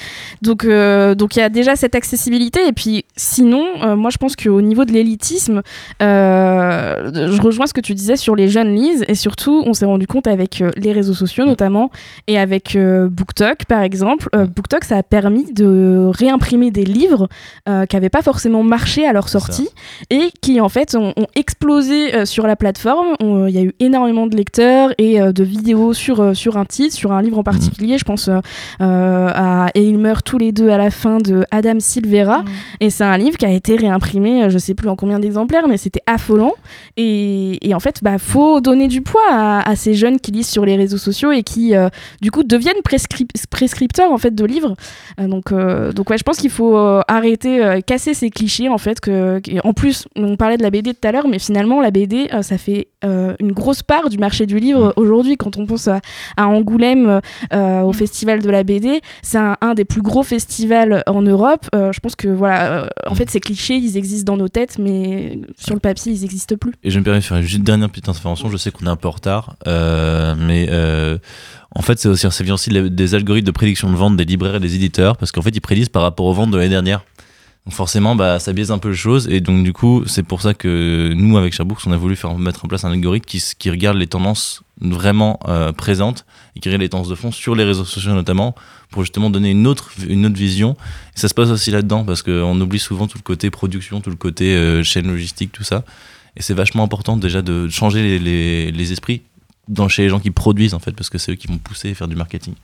Donc euh, donc il y a déjà cette accessibilité. Et puis sinon, moi je pense qu'au niveau de l'élitisme, je rejoins ce que tu disais sur les jeunes lisent. Et surtout, on s'est rendu compte avec les réseaux sociaux notamment, et avec BookTok par exemple. BookTok, ça a permis de réimprimer des livres qui n'avaient pas forcément marché à leur sortie et qui en fait ont, ont explosé sur la plateforme. Il y a eu énormément de lecteurs et euh, de vidéos sur, euh, sur un titre, sur un livre en particulier. Je pense euh, à Et ils meurent tous les deux à la fin de Adam Silvera. Et c'est un livre qui a été réimprimé, je sais plus en combien d'exemplaires, mais c'était affolant. Et, et en fait, bah, faut donner du poids à, à ces jeunes qui lisent sur les réseaux sociaux et qui, euh, du coup, deviennent prescrip- prescripteurs en fait de livres. Euh, donc, euh, donc ouais, je pense qu'il faut arrêter, casser ces clichés en fait. Que, en plus, on parlait de la BD tout à l'heure, mais finalement, la BD, ça fait une grosse part du marché du livre aujourd'hui. Quand on pense à, à Angoulême, euh, au festival de la BD, c'est un, un des plus gros festivals en Europe. Euh, je pense que voilà, euh, en fait, ces clichés, ils existent dans nos têtes, mais sur le papier, ils n'existent plus. Et je me permets de faire juste une dernière petite intervention. Je sais qu'on est un peu en retard, euh, mais euh, en fait, c'est aussi, vient aussi de- des algorithmes de prédiction de vente des libraires et des éditeurs, parce qu'en fait, ils prédisent par rapport aux ventes de l'année dernière. Donc forcément, bah, ça biaise un peu les choses, et donc du coup, c'est pour ça que nous, avec Sharebooks, on a voulu faire mettre en place un algorithme qui, qui regarde les tendances vraiment euh, présentes et qui regarde les tendances de fond sur les réseaux sociaux notamment, pour justement donner une autre, une autre vision. Ça se passe aussi là-dedans, parce qu'on oublie souvent tout le côté production, tout le côté euh, chaîne logistique, tout ça. Et c'est vachement important déjà de changer les, les, les esprits dans, chez les gens qui produisent en fait, parce que c'est eux qui vont pousser et faire du marketing.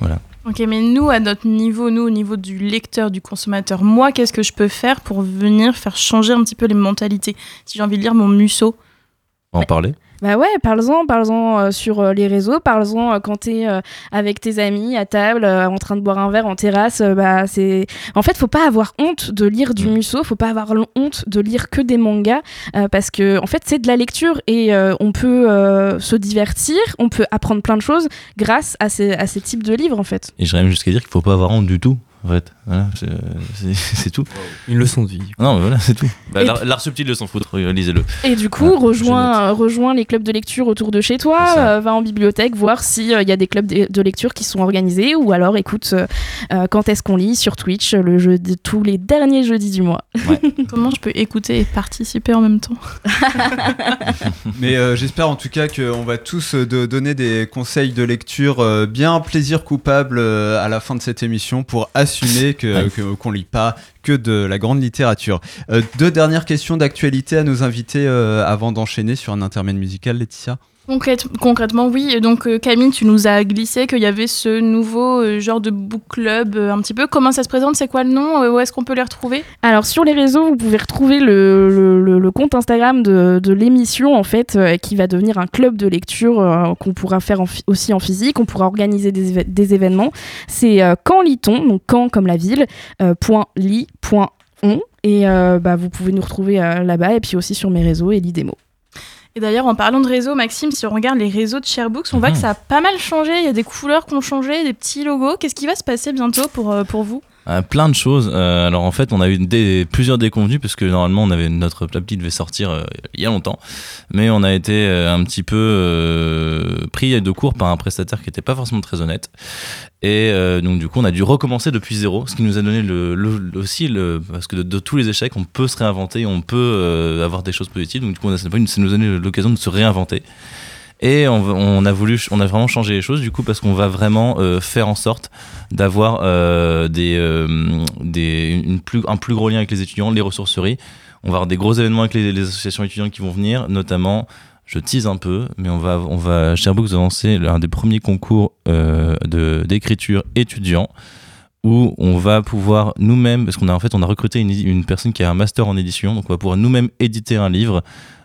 Voilà. Ok, mais nous, à notre niveau, nous, au niveau du lecteur, du consommateur, moi, qu'est-ce que je peux faire pour venir faire changer un petit peu les mentalités? Si j'ai envie de lire mon Musso, en parler. Bah ouais, parle-en, parle-en euh, sur euh, les réseaux, parle-en euh, quand t'es avec tes amis à table, en train de boire un verre en terrasse. bah c'est, en fait, faut pas avoir honte de lire du Musso, faut pas avoir honte de lire que des mangas, parce que en fait, c'est de la lecture et on peut se divertir, on peut apprendre plein de choses grâce à ces, à ces types de livres, en fait. Et j'irais même jusqu'à dire qu'il faut pas avoir honte du tout. En fait, voilà, c'est- tout. Une leçon de vie. Non, mais voilà, c'est tout. Bah, l'art subtil de s'en foutre, euh, lisez-le. Et du coup, Voilà, rejoins, euh, rejoins les clubs de lecture autour de chez toi, euh, va en bibliothèque, voir s'il y a des clubs de, de lecture qui sont organisés, ou alors écoute, euh, euh, quand est-ce qu'on lit sur Twitch, le jeu de tous les derniers jeudis du mois. Comment je peux écouter et participer en même temps? Mais euh, j'espère en tout cas qu'on va tous euh, de- donner des conseils de lecture euh, bien plaisir coupable euh, à la fin de cette émission pour assumer que Ouais. que- qu'on lit pas que de la grande littérature. Euh, deux dernières questions d'actualité à nos invités euh, avant d'enchaîner sur un intermède musical, Laetitia? Concrète- concrètement, oui. Et donc, euh, Camille, tu nous as glissé qu'il y avait ce nouveau euh, genre de book club euh, un petit peu. Comment ça se présente? C'est quoi le nom? Où est-ce qu'on peut les retrouver? Alors sur les réseaux, vous pouvez retrouver le, compte Instagram de, l'émission en fait, qui va devenir un club de lecture qu'on pourra faire aussi en physique. On pourra organiser des, événements. C'est quand lit-on, donc quand comme la ville, point lit, point on. Et bah, vous pouvez nous retrouver là-bas et puis aussi sur mes réseaux et l'idémo. Et d'ailleurs, en parlant de réseau, Maxime, si on regarde les réseaux de Sharebooks, on voit Mhm. que ça a pas mal changé. Il y a des couleurs qui ont changé, des petits logos. Qu'est-ce qui va se passer bientôt pour, euh, pour vous? Euh, plein de choses. Euh, alors en fait, on a eu des, plusieurs déconvenus parce que normalement, on avait notre petite devait sortir euh, il y a longtemps, mais on a été un petit peu pris de court par un prestataire qui n'était pas forcément très honnête. Et euh, donc du coup, on a dû recommencer depuis zéro, ce qui nous a donné aussi parce que de, tous les échecs, on peut se réinventer, on peut euh, avoir des choses positives. Donc du coup, ça nous a donné l'occasion de se réinventer. Et on, a voulu, on a vraiment changé les choses du coup parce qu'on va vraiment euh, faire en sorte d'avoir un plus gros lien avec les étudiants, les ressourceries. On va avoir des gros événements avec les associations étudiantes qui vont venir, notamment, je tease un peu, mais on va, on va Sherbrooke lancer l'un des premiers concours euh, d'écriture étudiant où on va pouvoir nous-mêmes, parce qu'on a en fait on a recruté une, une personne qui a un master en édition, donc on va pouvoir nous-mêmes éditer un livre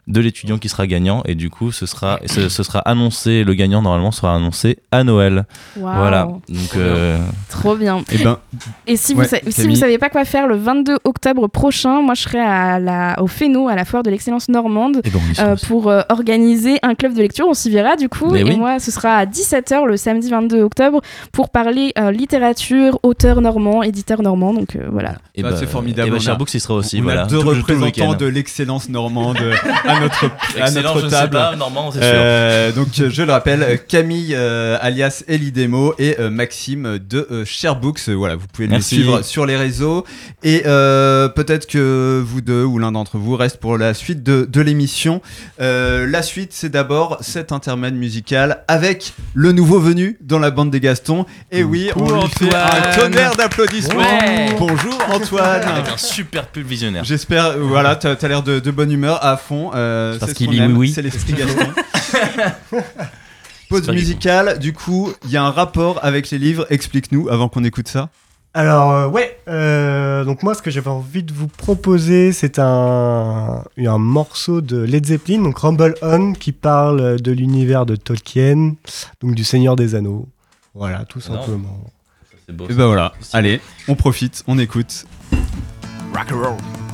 de l'étudiant qui sera gagnant et du coup ce sera ce, ce sera annoncé le gagnant normalement sera annoncé à Noël voilà donc euh, Trop bien. Eh ben, Et si, Ouais, vous, sa- si vous savez pas quoi faire, le 22 octobre prochain, moi je serai à la, au Féno, à la foire de l'excellence normande, eh ben, euh, pour euh, organiser un club de lecture. On s'y verra du coup. Mais et oui. moi, ce sera à 17h le samedi 22 octobre pour parler euh, littérature, auteur normand, éditeur normand. Donc euh, voilà. Et Bah, c'est formidable, Et bah, Sherbrooke, sera aussi. on voilà, a deux tout tout représentants de l'excellence normande à notre, à table. pas, Normand, c'est sûr. Euh, donc euh, je le rappelle, Camille euh, alias Elidemo et euh, Maxime de euh, Sharebooks. Voilà, vous pouvez Merci. les suivre sur les réseaux. Et euh, peut-être que vous deux ou l'un d'entre vous reste pour la suite de, de l'émission. Euh, la suite, c'est d'abord cet intermède musical avec le nouveau venu dans la bande des Gastons. Et oui, on lui fait un tonnerre d'applaudissements. Ouais. Bonjour Antoine. Avec un super pull visionnaire. J'espère, voilà, t'as as, l'air de, de bonne humeur à fond. Euh, Parce qu'il dit aime, oui, oui. C'est l'esprit Gaston. Pause musicale, du coup, il y a un rapport avec les livres. Explique-nous avant qu'on écoute ça. Alors, euh, ouais, euh, donc moi, ce que j'avais envie de vous proposer, c'est un, un morceau de Led Zeppelin, donc Rumble On, qui parle de l'univers de Tolkien, donc du Seigneur des Anneaux. Voilà, tout simplement. C'est beau. Et ben voilà, allez, on profite, on écoute. Rock and roll.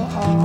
어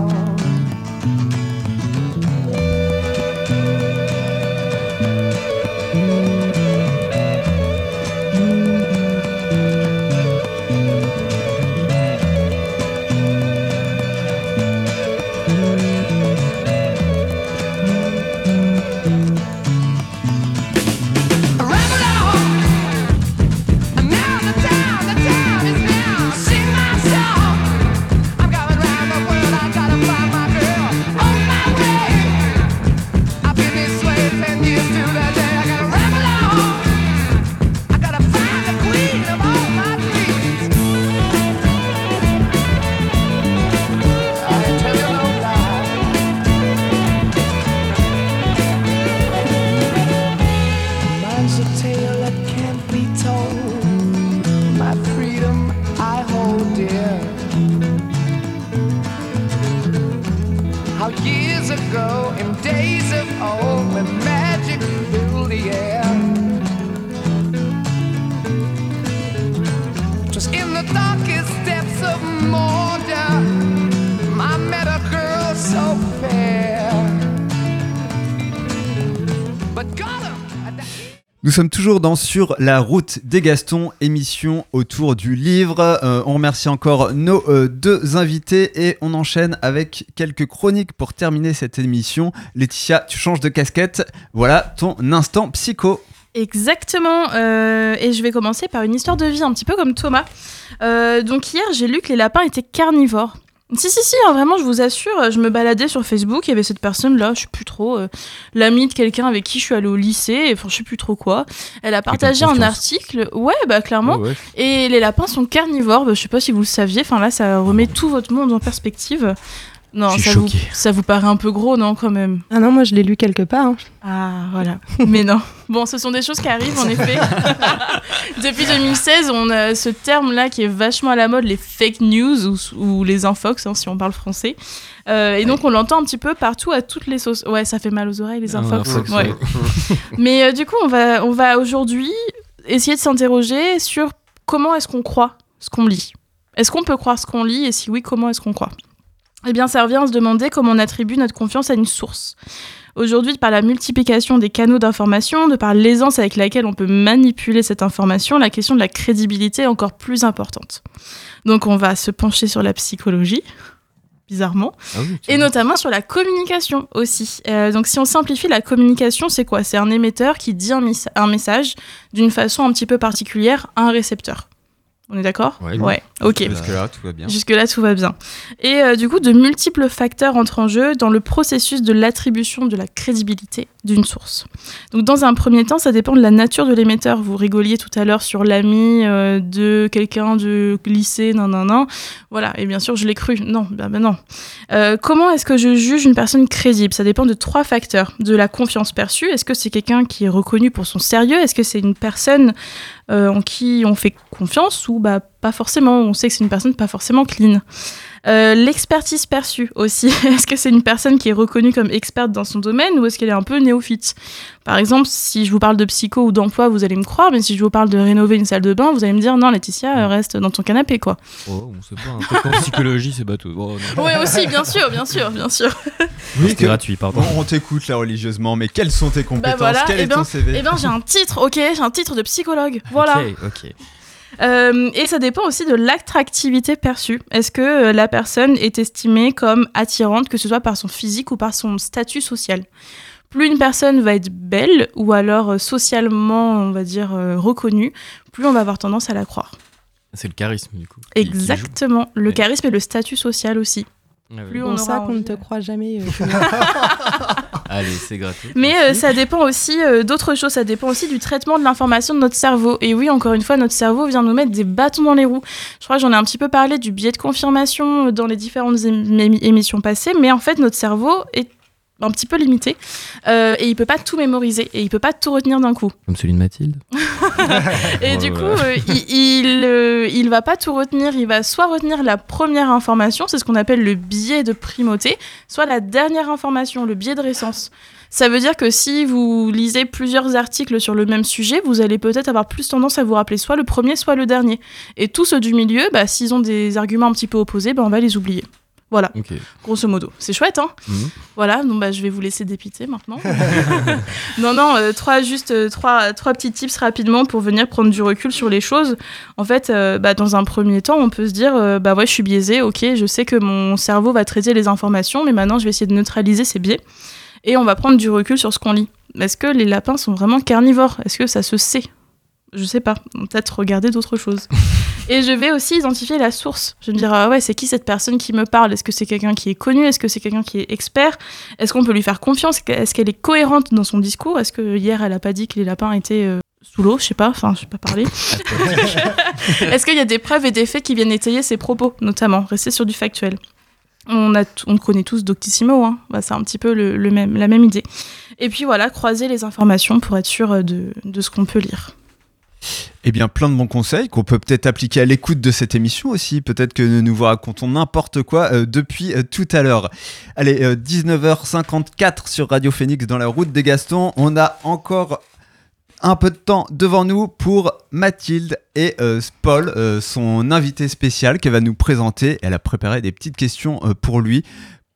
sommes toujours dans Sur la route des Gastons, émission autour du livre. Euh, on remercie encore nos euh, deux invités et on enchaîne avec quelques chroniques pour terminer cette émission. Laetitia, tu changes de casquette. Voilà ton instant psycho. Exactement. euh, et je vais commencer par une histoire de vie, un petit peu comme Thomas. Donc hier, j'ai lu que les lapins étaient carnivores. Si, si, si, hein, vraiment, je vous assure, je me baladais sur Facebook, il y avait cette personne-là, je sais plus trop, euh, l'amie de quelqu'un avec qui je suis allée au lycée, enfin, je sais plus trop quoi. Elle a partagé un article, ouais, bah clairement. Ouais, ouais. Et les lapins sont carnivores, bah, je sais pas si vous le saviez, enfin là, ça remet tout votre monde en perspective. Non, Je suis ça vous, choqué. ça vous paraît un peu gros, non, quand même? Ah non, moi je l'ai lu quelque part. hein. Ah, voilà. Mais non. Bon, ce sont des choses qui arrivent, en effet. Depuis 2016, on a ce terme-là qui est vachement à la mode, les fake news ou, ou les infox, hein, si on parle français. Euh, et donc, on l'entend un petit peu partout, à toutes les sauces. Ouais, ça fait mal aux oreilles, les Ah, infox. ouais. Mais euh, du coup, on va, on va aujourd'hui essayer de s'interroger sur comment est-ce qu'on croit ce qu'on lit. Est-ce qu'on peut croire ce qu'on lit? Et si oui, comment est-ce qu'on croit? Eh bien, ça revient à se demander comment on attribue notre confiance à une source. Aujourd'hui, par la multiplication des canaux d'information, de par l'aisance avec laquelle on peut manipuler cette information, la question de la crédibilité est encore plus importante. Donc, on va se pencher sur la psychologie, bizarrement, Ah oui, et notamment sur la communication aussi. Euh, donc, si on simplifie, la communication, c'est quoi? C'est un émetteur qui dit un message d'une façon un petit peu particulière à un récepteur. On est d'accord Ouais. Ok. Jusque-là, tout va bien. Jusque-là, tout va bien. Et euh, du coup, de multiples facteurs entrent en jeu dans le processus de l'attribution de la crédibilité d'une source. Donc, dans un premier temps, ça dépend de la nature de l'émetteur. Vous rigoliez tout à l'heure sur l'ami euh, de quelqu'un du lycée, non, non, non. Voilà, et bien sûr, je l'ai cru. Non, ben, non. Euh, comment est-ce que je juge une personne crédible? Ça dépend de trois facteurs. De la confiance perçue. Est-ce que c'est quelqu'un qui est reconnu pour son sérieux? Est-ce que c'est une personne euh, en qui on fait confiance ou bah, pas forcément? On sait que c'est une personne pas forcément clean. Euh, L'expertise perçue aussi. Est-ce que c'est une personne qui est reconnue comme experte dans son domaine ou est-ce qu'elle est un peu néophyte? Par exemple, si je vous parle de psycho ou d'emploi, vous allez me croire, mais si je vous parle de rénover une salle de bain, vous allez me dire non, Laetitia, euh, reste dans ton canapé, quoi. Oh, on sait pas. hein. Qu'en psychologie, c'est bateau. Oh. Oui, aussi, bien sûr, bien sûr, bien sûr. C'était gratuit, pardon. Bon, on t'écoute là religieusement, mais quelles sont tes compétences? Bah voilà, Quel et est ben, ton CV eh ben, j'ai un titre, ok, j'ai un titre de psychologue, voilà. Ok, ok. Euh, et ça dépend aussi de l'attractivité perçue. Est-ce que euh, la personne est estimée comme attirante, que ce soit par son physique ou par son statut social? Plus une personne va être belle ou alors euh, socialement, on va dire, reconnue, plus on va avoir tendance à la croire. C'est le charisme, du coup. qui- qui joue. Exactement. Le charisme et le statut social aussi. Ah oui. Plus on ça aura qu'on ne te croit jamais. euh, Allez, c'est gratuit. Mais euh, ça dépend aussi euh, d'autres choses, ça dépend aussi du traitement de l'information de notre cerveau. Et oui, encore une fois, notre cerveau vient nous mettre des bâtons dans les roues. Je crois que j'en ai un petit peu parlé du biais de confirmation dans les différentes émi- émissions passées, mais en fait, notre cerveau est un petit peu limité euh, et il peut pas tout mémoriser et il peut pas tout retenir d'un coup. Comme celui de Mathilde. Et Oh du là coup, euh, il, il, euh, il va pas tout retenir. Il va soit retenir la première information, c'est ce qu'on appelle le biais de primauté, soit la dernière information, le biais de récence. Ça veut dire que si vous lisez plusieurs articles sur le même sujet, vous allez peut-être avoir plus tendance à vous rappeler soit le premier, soit le dernier. Et tous ceux du milieu, bah, s'ils ont des arguments un petit peu opposés, bah, on va les oublier. Voilà, grosso modo. C'est chouette, hein Mhm. Voilà, donc bah, je vais vous laisser dépiter maintenant. non, non, euh, trois, juste euh, trois, trois petits tips rapidement pour venir prendre du recul sur les choses. En fait, euh, bah, dans un premier temps, on peut se dire bah ouais, je suis biaisé, ok, je sais que mon cerveau va traiter les informations, mais maintenant je vais essayer de neutraliser ces biais. Et on va prendre du recul sur ce qu'on lit. Est-ce que les lapins sont vraiment carnivores? Est-ce que ça se sait? Je sais pas. Peut-être regarder d'autres choses. Et je vais aussi identifier la source. Je vais me dire, ah ouais, c'est qui cette personne qui me parle? Est-ce que c'est quelqu'un qui est connu? Est-ce que c'est quelqu'un qui est expert? Est-ce qu'on peut lui faire confiance? Est-ce qu'elle est cohérente dans son discours? Est-ce que hier, elle a pas dit que les lapins étaient euh, sous l'eau? Je sais pas, enfin, je sais pas parler. Est-ce qu'il y a des preuves et des faits qui viennent étayer ses propos, notamment? Rester sur du factuel. On, a on connaît tous Doctissimo, hein. Bah, c'est un petit peu le, le même, la même idée. Et puis voilà, croiser les informations pour être sûr euh, de, de ce qu'on peut lire. Eh bien, plein de bons conseils qu'on peut peut-être appliquer à l'écoute de cette émission aussi. Peut-être que nous vous racontons n'importe quoi euh, depuis euh, tout à l'heure. Allez, euh, 19h54 sur Radio Phoenix dans la route des Gastons. On a encore un peu de temps devant nous pour Mathilde et euh, Paul, euh, son invité spécial qu'elle va nous présenter. Elle a préparé des petites questions euh, pour lui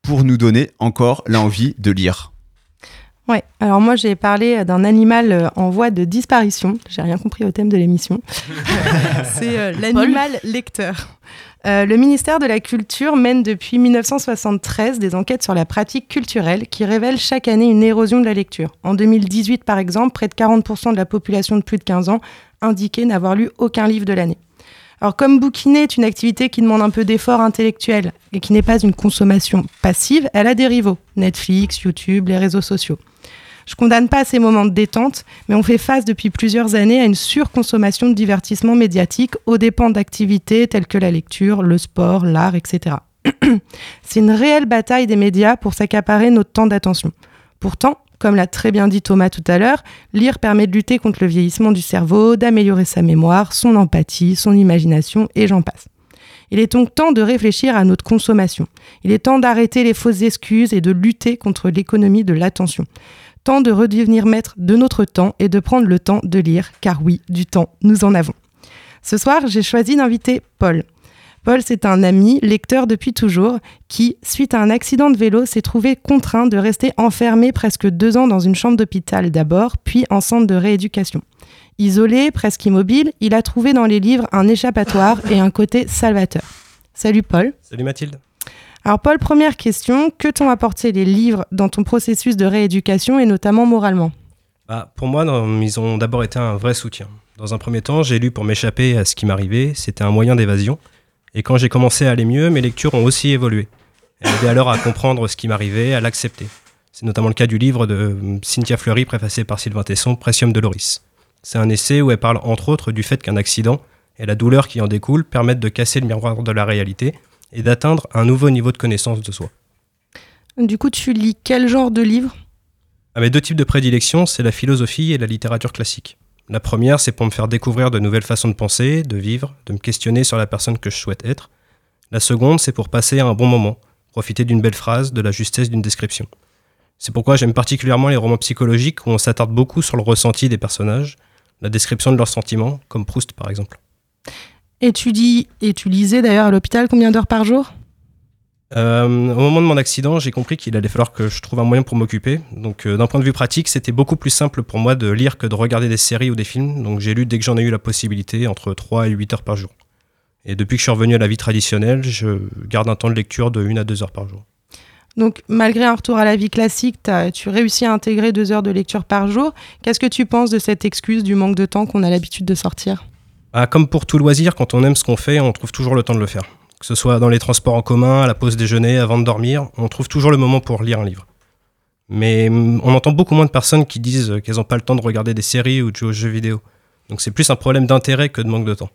pour nous donner encore l'envie de lire. Ouais, alors moi j'ai parlé d'un animal euh, en voie de disparition. J'ai rien compris au thème de l'émission. C'est euh, l'animal lecteur. Euh, le ministère de la Culture mène depuis 1973 des enquêtes sur la pratique culturelle qui révèlent chaque année une érosion de la lecture. En 2018, par exemple, près de 40% de la population de plus de 15 ans indiquait n'avoir lu aucun livre de l'année. Alors comme bouquiner est une activité qui demande un peu d'effort intellectuel et qui n'est pas une consommation passive, elle a des rivaux. Netflix, YouTube, les réseaux sociaux. Je condamne pas ces moments de détente, mais on fait face depuis plusieurs années à une surconsommation de divertissement médiatique aux dépens d'activités telles que la lecture, le sport, l'art, etc. C'est une réelle bataille des médias pour s'accaparer notre temps d'attention. Pourtant, comme l'a très bien dit Thomas tout à l'heure, lire permet de lutter contre le vieillissement du cerveau, d'améliorer sa mémoire, son empathie, son imagination, et j'en passe. Il est donc temps de réfléchir à notre consommation. Il est temps d'arrêter les fausses excuses et de lutter contre l'économie de l'attention. Temps de redevenir maître de notre temps et de prendre le temps de lire, car oui, du temps, nous en avons. Ce soir, j'ai choisi d'inviter Paul. Paul, c'est un ami, lecteur depuis toujours, qui, suite à un accident de vélo, s'est trouvé contraint de rester enfermé presque deux ans dans une chambre d'hôpital d'abord, puis en centre de rééducation. Isolé, presque immobile, il a trouvé dans les livres un échappatoire et un côté salvateur. Salut Paul. Salut Mathilde. Alors Paul, première question, que t'ont apporté les livres dans ton processus de rééducation et notamment moralement? Bah, pour moi, ils ont d'abord été un vrai soutien. Dans un premier temps, j'ai lu pour m'échapper à ce qui m'arrivait, c'était un moyen d'évasion. Et quand j'ai commencé à aller mieux, mes lectures ont aussi évolué. Elles m'aidaient alors à comprendre ce qui m'arrivait, à l'accepter. C'est notamment le cas du livre de euh, Cynthia Fleury, préfacé par Sylvain Tesson, Precium Doloris. C'est un essai où elle parle entre autres du fait qu'un accident et la douleur qui en découle permettent de casser le miroir de la réalité et d'atteindre un nouveau niveau de connaissance de soi. Du coup, tu lis quel genre de livre? Ah, Mes deux types de prédilection, c'est la philosophie et la littérature classique. La première, c'est pour me faire découvrir de nouvelles façons de penser, de vivre, de me questionner sur la personne que je souhaite être. La seconde, c'est pour passer un bon moment, profiter d'une belle phrase, de la justesse d'une description. C'est pourquoi j'aime particulièrement les romans psychologiques où on s'attarde beaucoup sur le ressenti des personnages, la description de leurs sentiments, comme Proust par exemple. Et tu lis, et tu lisais d'ailleurs à l'hôpital combien d'heures par jour? Euh, au moment de mon accident, j'ai compris qu'il allait falloir que je trouve un moyen pour m'occuper. Donc, euh, d'un point de vue pratique, c'était beaucoup plus simple pour moi de lire que de regarder des séries ou des films. Donc, j'ai lu dès que j'en ai eu la possibilité, entre 3 et 8 heures par jour. Et depuis que je suis revenu à la vie traditionnelle, je garde un temps de lecture de 1 à 2 heures par jour. Donc, malgré un retour à la vie classique, tu réussis à intégrer deux heures de lecture par jour. Qu'est-ce que tu penses de cette excuse du manque de temps qu'on a l'habitude de sortir? Ah, comme pour tout loisir, quand on aime ce qu'on fait, on trouve toujours le temps de le faire. Que ce soit dans les transports en commun, à la pause déjeuner, avant de dormir, on trouve toujours le moment pour lire un livre. Mais hum, on entend beaucoup moins de personnes qui disent qu'elles n'ont pas le temps de regarder des séries ou de jouer aux jeux vidéo. Donc c'est plus un problème d'intérêt que de manque de temps.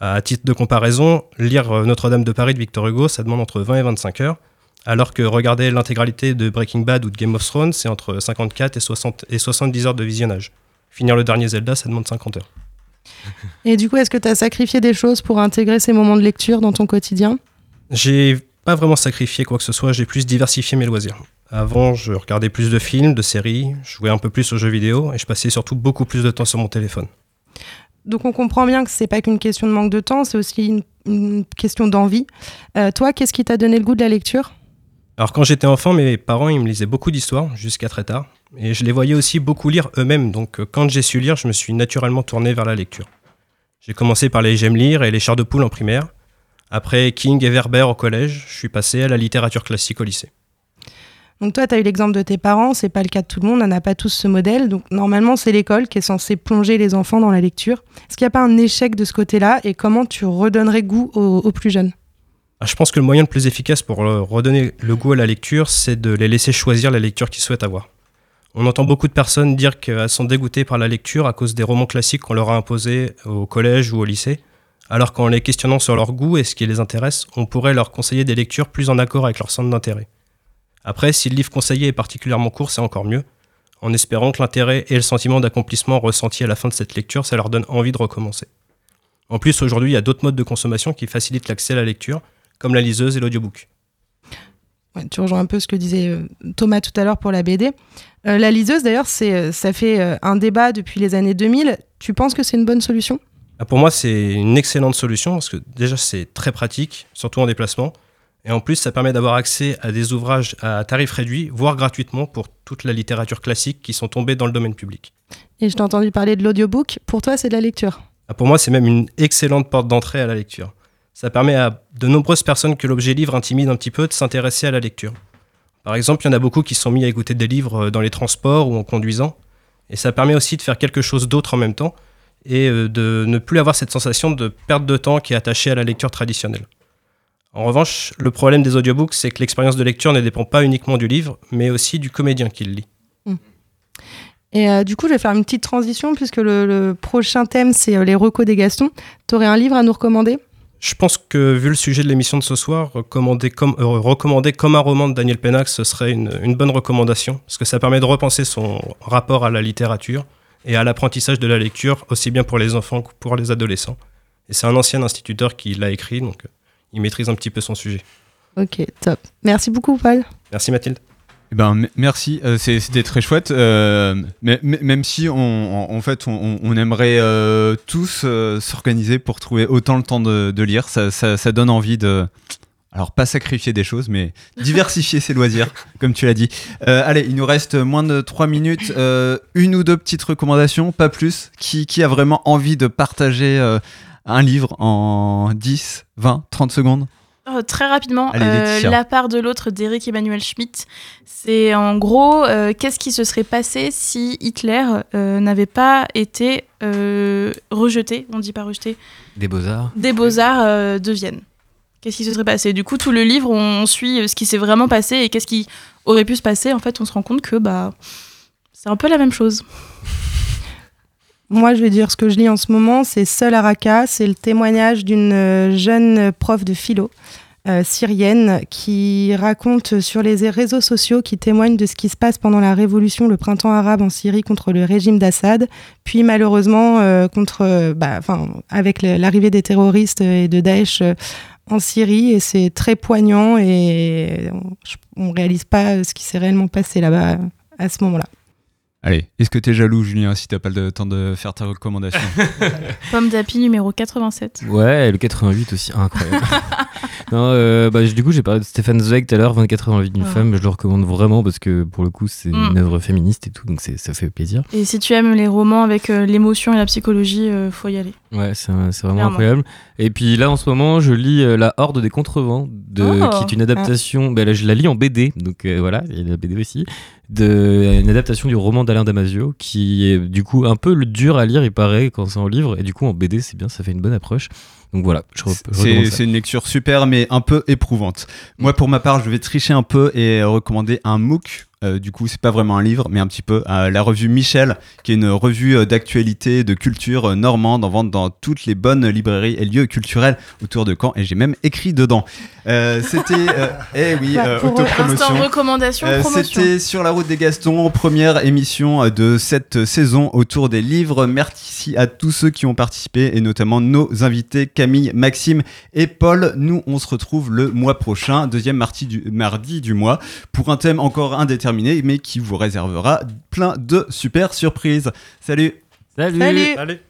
À titre de comparaison, lire euh, Notre-Dame de Paris de Victor Hugo, ça demande entre 20 et 25 heures, Alors que regarder l'intégralité de Breaking Bad ou de Game of Thrones, c'est entre 54 et, 60, et 70 heures de visionnage. Finir le dernier Zelda, ça demande 50 heures. Et du coup, est-ce que tu as sacrifié des choses pour intégrer ces moments de lecture dans ton quotidien? J'ai pas vraiment sacrifié quoi que ce soit, j'ai plus diversifié mes loisirs. Avant, je regardais plus de films, de séries, je jouais un peu plus aux jeux vidéo et je passais surtout beaucoup plus de temps sur mon téléphone. Donc on comprend bien que c'est pas qu'une question de manque de temps, c'est aussi une, une question d'envie. Euh, toi, qu'est-ce qui t'a donné le goût de la lecture? Alors quand j'étais enfant, mes parents ils me lisaient beaucoup d'histoires jusqu'à très tard et je les voyais aussi beaucoup lire eux-mêmes. Donc euh, quand j'ai su lire, je me suis naturellement tourné vers la lecture. J'ai commencé par les J'aime lire et les Chars de poule en primaire. Après King et Werber au collège, je suis passé à la littérature classique au lycée. Donc toi, tu as eu l'exemple de tes parents, c'est pas le cas de tout le monde, on n'a pas tous ce modèle. Donc normalement, c'est l'école qui est censée plonger les enfants dans la lecture. Est-ce qu'il n'y a pas un échec de ce côté-là? Et comment tu redonnerais goût aux, aux plus jeunes? Ah, Je pense que le moyen le plus efficace pour euh, redonner le goût à la lecture, c'est de les laisser choisir la lecture qu'ils souhaitent avoir. On entend beaucoup de personnes dire qu'elles sont dégoûtées par la lecture à cause des romans classiques qu'on leur a imposés au collège ou au lycée, alors qu'en les questionnant sur leur goût et ce qui les intéresse, on pourrait leur conseiller des lectures plus en accord avec leur centre d'intérêt. Après, si le livre conseillé est particulièrement court, c'est encore mieux, en espérant que l'intérêt et le sentiment d'accomplissement ressenti à la fin de cette lecture, ça leur donne envie de recommencer. En plus, aujourd'hui, il y a d'autres modes de consommation qui facilitent l'accès à la lecture, comme la liseuse et l'audiobook. Ouais, tu rejoins un peu ce que disait euh, Thomas tout à l'heure pour la BD. Euh, la liseuse, d'ailleurs, c'est, euh, ça fait un débat depuis les années 2000. Tu penses que c'est une bonne solution? Ah, Pour moi, c'est une excellente solution parce que déjà, c'est très pratique, surtout en déplacement. Et en plus, ça permet d'avoir accès à des ouvrages à tarif réduit, voire gratuitement, pour toute la littérature classique qui sont tombés dans le domaine public. Et je t'ai entendu parler de l'audiobook. Pour toi, c'est de la lecture? Ah, Pour moi, c'est même une excellente porte d'entrée à la lecture. Ça permet à de nombreuses personnes que l'objet livre intimide un petit peu de s'intéresser à la lecture. Par exemple, il y en a beaucoup qui sont mis à écouter des livres euh, dans les transports ou en conduisant. Et ça permet aussi de faire quelque chose d'autre en même temps et euh, de ne plus avoir cette sensation de perte de temps qui est attachée à la lecture traditionnelle. En revanche, le problème des audiobooks, c'est que l'expérience de lecture ne dépend pas uniquement du livre, mais aussi du comédien qui le lit. Et euh, du coup, je vais faire une petite transition puisque le, prochain thème, c'est les recos des Gastons. Tu un livre à nous recommander? Je pense que, vu le sujet de l'émission de ce soir, recommander comme, euh, recommander comme un roman de Daniel Pennac, ce serait une, une bonne recommandation, parce que ça permet de repenser son rapport à la littérature et à l'apprentissage de la lecture, aussi bien pour les enfants que pour les adolescents. Et c'est un ancien instituteur qui l'a écrit, donc euh, il maîtrise un petit peu son sujet. Ok, top. Merci beaucoup, Paul. Merci Mathilde. Eh ben, merci, euh, c'était très chouette. euh, mais, même si on, en, fait on, aimerait euh, tous s'organiser pour trouver autant le temps de, lire, ça, donne envie de. Alors, pas sacrifier des choses, mais diversifier ses loisirs, comme tu l'as dit. Allez, il nous reste moins de 3 minutes. une ou deux petites recommandations, pas plus. Qui, a vraiment envie de partager un livre en 10, 20, 30 secondes? Oh, très rapidement, Allez, euh. La part de l'autre d'Éric Emmanuel Schmitt, c'est en gros euh, qu'est-ce qui se serait passé si Hitler euh, n'avait pas été rejeté, on dit pas rejeté, Des beaux-arts. des beaux-arts de Vienne? Qu'est-ce qui se serait passé? Du coup, tout le livre, on suit ce qui s'est vraiment passé et qu'est-ce qui aurait pu se passer. En fait, on se rend compte que bah, c'est un peu la même chose. Moi, je vais dire ce que je lis en ce moment, c'est Seul à Raqqa. C'est le témoignage d'une euh, jeune prof de philo euh, syrienne qui raconte sur les réseaux sociaux, qui témoigne de ce qui se passe pendant la révolution, le printemps arabe en Syrie contre le régime d'Assad, puis malheureusement euh, contre, bah, avec l'arrivée des terroristes et de Daesh en Syrie. Et c'est très poignant et on, on réalise pas ce qui s'est réellement passé là-bas à ce moment-là. Allez, est-ce que t'es jaloux, Julien, si t'as pas le temps de faire ta recommandation Pomme d'api numéro 87. Ouais, le 88 aussi, incroyable. non, euh, bah, du coup, j'ai parlé de Stéphane Zweig tout à l'heure, 24 heures dans la vie d'une Ouais. femme. Je le recommande vraiment parce que pour le coup, c'est Mm. une œuvre féministe et tout, donc c'est- ça fait plaisir. Et si tu aimes les romans avec euh, l'émotion et la psychologie, euh, faut y aller. Ouais, c'est vraiment Clairement. incroyable. Et puis là, en ce moment, je lis euh, La Horde des Contrevents, de, Oh. qui est une adaptation. bah, là, je la lis en BD, donc euh, voilà, il y a la BD aussi. De, une adaptation du roman d'Alain Damasio, qui est du coup un peu dur à lire, il paraît, quand c'est en livre. Et du coup, en BD, c'est bien, ça fait une bonne approche. Donc voilà, c'est une lecture super, mais un peu éprouvante. Moi, pour ma part, je vais tricher un peu et recommander un MOOC Euh, du coup, c'est pas vraiment un livre, mais un petit peu. Euh, la revue Michel, qui est une revue euh, d'actualité, de culture normande, en vente dans toutes les bonnes librairies et lieux culturels autour de Caen. Et j'ai même écrit dedans. C'était, eh oui, Bah, autopromotion. recommandation. C'était sur la route des Gastons, première émission de cette saison autour des livres. Merci à tous ceux qui ont participé et notamment nos invités Camille, Maxime et Paul. Nous, on se retrouve le mois prochain, deuxième mardi du, mardi du mois, pour un thème encore indéterminé, mais qui vous réservera plein de super surprises. Salut Salut.